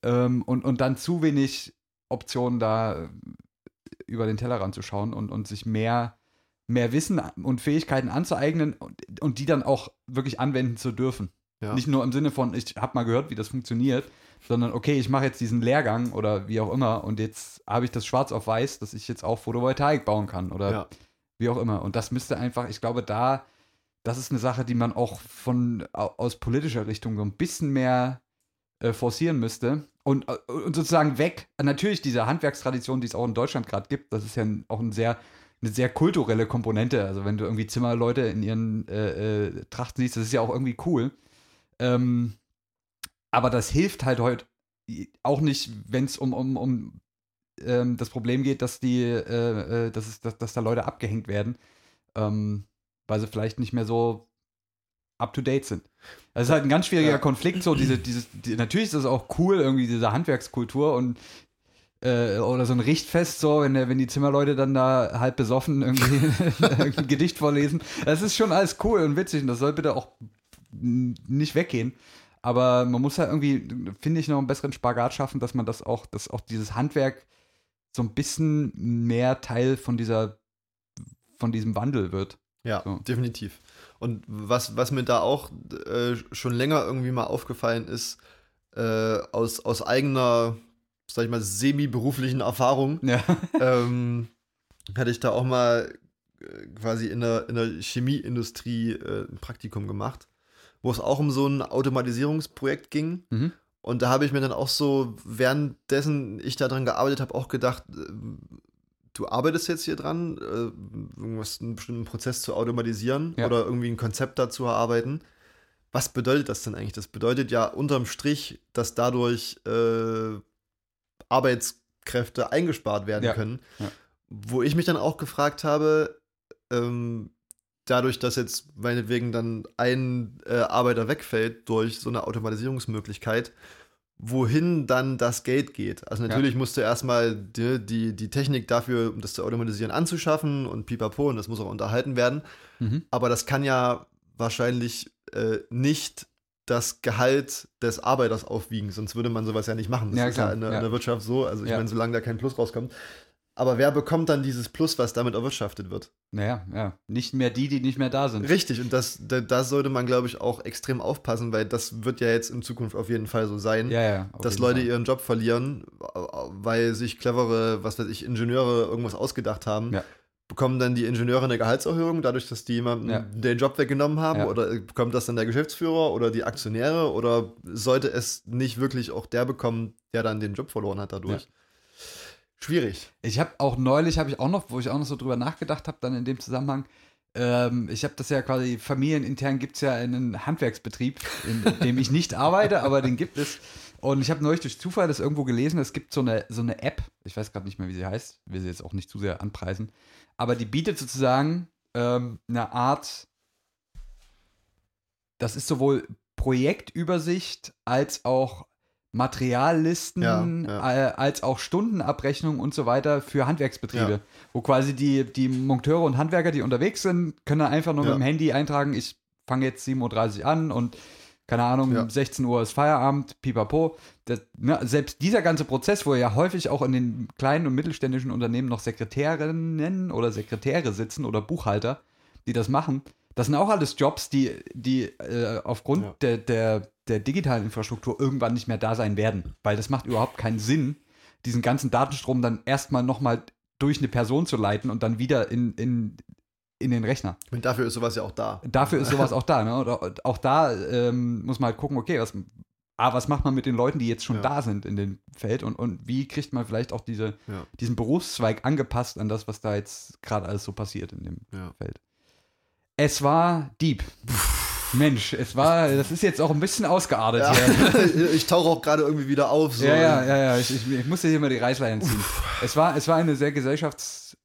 Ähm, und, und dann zu wenig Optionen da äh, über den Tellerrand zu schauen und, und sich mehr, mehr Wissen und Fähigkeiten anzueignen und, und die dann auch wirklich anwenden zu dürfen. Ja. Nicht nur im Sinne von, ich habe mal gehört, wie das funktioniert, sondern okay, ich mache jetzt diesen Lehrgang oder wie auch immer und jetzt habe ich das schwarz auf weiß, dass ich jetzt auch Photovoltaik bauen kann oder ja. wie auch immer. Und das müsste einfach, ich glaube, da, das ist eine Sache, die man auch von au- aus politischer Richtung so ein bisschen mehr äh, forcieren müsste. Und, äh, und sozusagen weg, natürlich diese Handwerkstradition, die es auch in Deutschland gerade gibt, das ist ja auch ein sehr, eine sehr kulturelle Komponente. Also wenn du irgendwie Zimmerleute in ihren äh, äh, Trachten siehst, das ist ja auch irgendwie cool. Ähm, aber das hilft halt heute auch nicht, wenn es um, um, um ähm, das Problem geht, dass die, äh, äh, dass, es, dass, dass da Leute abgehängt werden, ähm, weil sie vielleicht nicht mehr so up to date sind. Das ist halt ein ganz schwieriger Ja. Konflikt, so diese, dieses, die, natürlich ist das auch cool, irgendwie diese Handwerkskultur und äh, oder so ein Richtfest, so, wenn, der, wenn die Zimmerleute dann da halb besoffen irgendwie ein Gedicht vorlesen. Das ist schon alles cool und witzig und das soll bitte auch nicht weggehen. Aber man muss halt irgendwie, finde ich, noch einen besseren Spagat schaffen, dass man das auch, dass auch dieses Handwerk so ein bisschen mehr Teil von dieser, von diesem Wandel wird. Ja, So. definitiv. Und was, was mir da auch äh, schon länger irgendwie mal aufgefallen ist, äh, aus, aus eigener, sag ich mal, semi-beruflichen Erfahrung, Ja. ähm, hatte ich da auch mal äh, quasi in der, in der Chemieindustrie äh, ein Praktikum gemacht, wo es auch um so ein Automatisierungsprojekt ging. Mhm. Und da habe ich mir dann auch so, währenddessen ich daran gearbeitet habe, auch gedacht, äh, du arbeitest jetzt hier dran, äh, irgendwas, einen bestimmten Prozess zu automatisieren Ja. oder irgendwie ein Konzept dazu erarbeiten. was bedeutet das denn eigentlich? Das bedeutet ja unterm Strich, dass dadurch äh, Arbeitskräfte eingespart werden Ja, können. ja. Wo ich mich dann auch gefragt habe, ähm, dadurch, dass jetzt meinetwegen dann ein äh, Arbeiter wegfällt durch so eine Automatisierungsmöglichkeit, wohin dann das Geld geht. Also natürlich musste erstmal die, die, die Technik dafür, um das zu automatisieren, anzuschaffen und pipapo und das muss auch unterhalten werden. Mhm. Aber das kann ja wahrscheinlich äh, nicht das Gehalt des Arbeiters aufwiegen, sonst würde man sowas ja nicht machen. Das Ja, ist klar, ja in der, ja. in der Wirtschaft so. Also ich Ja. meine, solange da kein Plus rauskommt. Aber wer bekommt dann dieses Plus, was damit erwirtschaftet wird? Naja, ja. Nicht mehr die, die nicht mehr da sind. Richtig, und das, da, da sollte man, glaube ich, auch extrem aufpassen, weil das wird ja jetzt in Zukunft auf jeden Fall so sein, Ja, ja. dass Leute Fall. ihren Job verlieren, weil sich clevere, was weiß ich, Ingenieure irgendwas ausgedacht haben. Ja. Bekommen dann die Ingenieure eine Gehaltserhöhung, dadurch, dass die jemandem Ja. den Job weggenommen haben? Ja. Oder bekommt das dann der Geschäftsführer oder die Aktionäre? Oder sollte es nicht wirklich auch der bekommen, der dann den Job verloren hat dadurch? Schwierig. Ich habe auch neulich, habe ich auch noch, wo ich auch noch so drüber nachgedacht habe, dann in dem Zusammenhang, ähm, ich habe das ja quasi, familienintern gibt es ja einen Handwerksbetrieb, in dem ich nicht arbeite, aber den gibt es. Und ich habe neulich durch Zufall das irgendwo gelesen, es gibt so eine, so eine App, ich weiß gerade nicht mehr, wie sie heißt, will sie jetzt auch nicht zu sehr anpreisen, aber die bietet sozusagen ähm, eine Art, das ist sowohl Projektübersicht als auch Materiallisten, Ja, ja. Äh, als auch Stundenabrechnung und so weiter für Handwerksbetriebe. Ja. Wo quasi die, die Monteure und Handwerker, die unterwegs sind, können dann einfach nur mit dem Handy eintragen, ich fange jetzt 7.30 Uhr an und keine Ahnung, Ja. 16 Uhr ist Feierabend, pipapo. Das, ne, selbst dieser ganze Prozess, wo ja häufig auch in den kleinen und mittelständischen Unternehmen noch Sekretärinnen oder Sekretäre sitzen oder Buchhalter, die das machen, das sind auch alles Jobs, die, die äh, aufgrund Ja. der, der, der digitalen Infrastruktur irgendwann nicht mehr da sein werden. Weil das macht überhaupt keinen Sinn, diesen ganzen Datenstrom dann erstmal nochmal durch eine Person zu leiten und dann wieder in, in, in den Rechner. Und dafür ist sowas ja auch da. Dafür ist sowas auch da. Ne? Oder auch da ähm, muss man halt gucken, okay, was, A, was macht man mit den Leuten, die jetzt schon Ja. da sind in dem Feld und, und wie kriegt man vielleicht auch diese, Ja. diesen Berufszweig angepasst an das, was da jetzt gerade alles so passiert in dem Ja. Feld. Es war Deep. Mensch, es war, das ist jetzt auch ein bisschen ausgeartet Ja. hier. ich tauche auch gerade irgendwie wieder auf. So. Ja, ja, ja, ja. Ich, ich, ich musste hier mal die Reißleine ziehen. Es war, es war eine sehr gesellschafts-,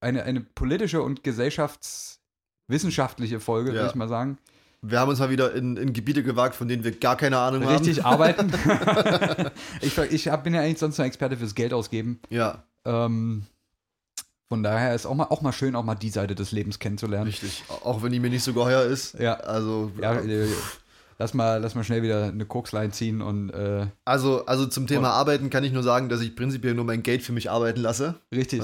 eine, eine politische und gesellschaftswissenschaftliche Folge, Ja. würde ich mal sagen. Wir haben uns mal wieder in, in Gebiete gewagt, von denen wir gar keine Ahnung Richtig haben. arbeiten. ich ich bin ja eigentlich sonst ein Experte fürs Geld ausgeben. Ja, Ähm, von daher ist auch mal, auch mal schön, auch mal die Seite des Lebens kennenzulernen. richtig. Auch wenn die mir nicht so geheuer ist. Ja. Also, Ja, äh, lass mal, lass mal schnell wieder eine Kokslein ziehen und äh, also, also zum Thema Arbeiten kann ich nur sagen, dass ich prinzipiell nur mein Geld für mich arbeiten lasse. richtig.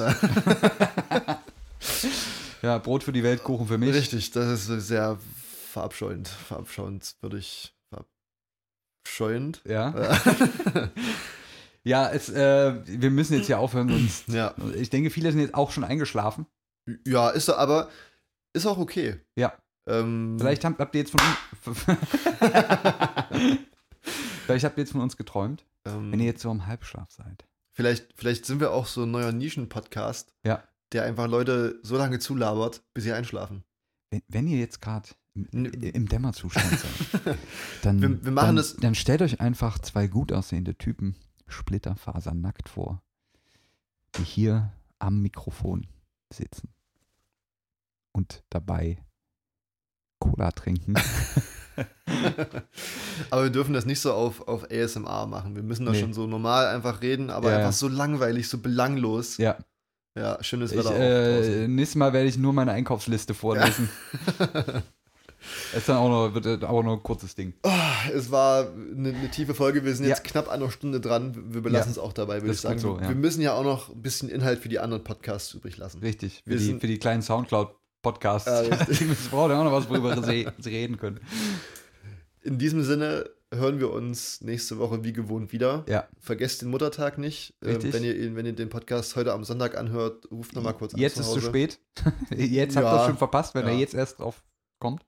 ja, Brot für die Welt, Kuchen für mich. Richtig, das ist sehr verabscheuend. Verabscheuenswürdig. Verabscheuend. Ja. Ja, es, äh, wir müssen jetzt hier aufhören, sonst. ja. Ich denke, viele sind jetzt auch schon eingeschlafen. Ja, ist so, aber ist auch okay. Ja. Ähm, Vielleicht habt, habt ihr jetzt von uns. Vielleicht habt ihr jetzt von uns geträumt, ähm, wenn ihr jetzt so im Halbschlaf seid. vielleicht, vielleicht sind wir auch so ein neuer Nischen-Podcast, Ja. der einfach Leute so lange zulabert, bis sie einschlafen. Wenn, wenn ihr jetzt gerade im, im Dämmerzustand seid, dann, Wir- wir machen dann, das- dann stellt euch einfach zwei gut aussehende Typen splitterfasernackt vor, die hier am Mikrofon sitzen und dabei Cola trinken. aber wir dürfen das nicht so auf, auf ASMR machen. Wir müssen da Nee. schon so normal einfach reden, aber Ja, einfach ja. so langweilig, so belanglos. ja, Ja, schönes ich, Wetter auch äh, nächstes Mal werde ich nur meine Einkaufsliste vorlesen. ist dann auch noch, wird auch noch ein kurzes Ding. Ah, es war eine, eine tiefe Folge. Wir sind jetzt Ja. knapp an einer Stunde dran. Wir belassen Ja. es auch dabei, würde ich sagen. so, ja. Wir müssen ja auch noch ein bisschen Inhalt für die anderen Podcasts übrig lassen. Richtig, für Wir die, sind- für die kleinen Soundcloud-Podcasts. Ja, die brauchen ja auch noch was, worüber sie, sie reden können. In diesem Sinne hören wir uns nächste Woche wie gewohnt wieder. Ja, Vergesst den Muttertag nicht. Ähm, Richtig. wenn, ihr, wenn ihr den Podcast heute am Sonntag anhört, ruft nochmal kurz jetzt an. ist zu spät. jetzt habt ihr es schon verpasst, wenn er jetzt erst drauf kommt.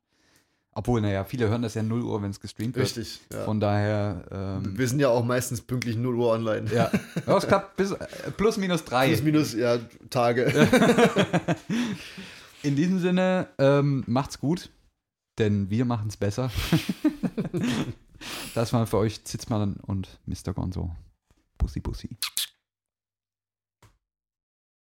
Obwohl, naja, viele hören das ja 0 Uhr, wenn es gestreamt wird. Richtig. Ja. Von daher, ähm, wir sind ja auch meistens pünktlich 0 Uhr online. ja. ja, es klappt bis, äh, plus minus drei. Plus, minus, ja, Tage. In diesem Sinne, ähm, macht's gut. denn wir machen es besser. das war für euch Zitzmann und Mr. Gonzo. Bussi, Bussi.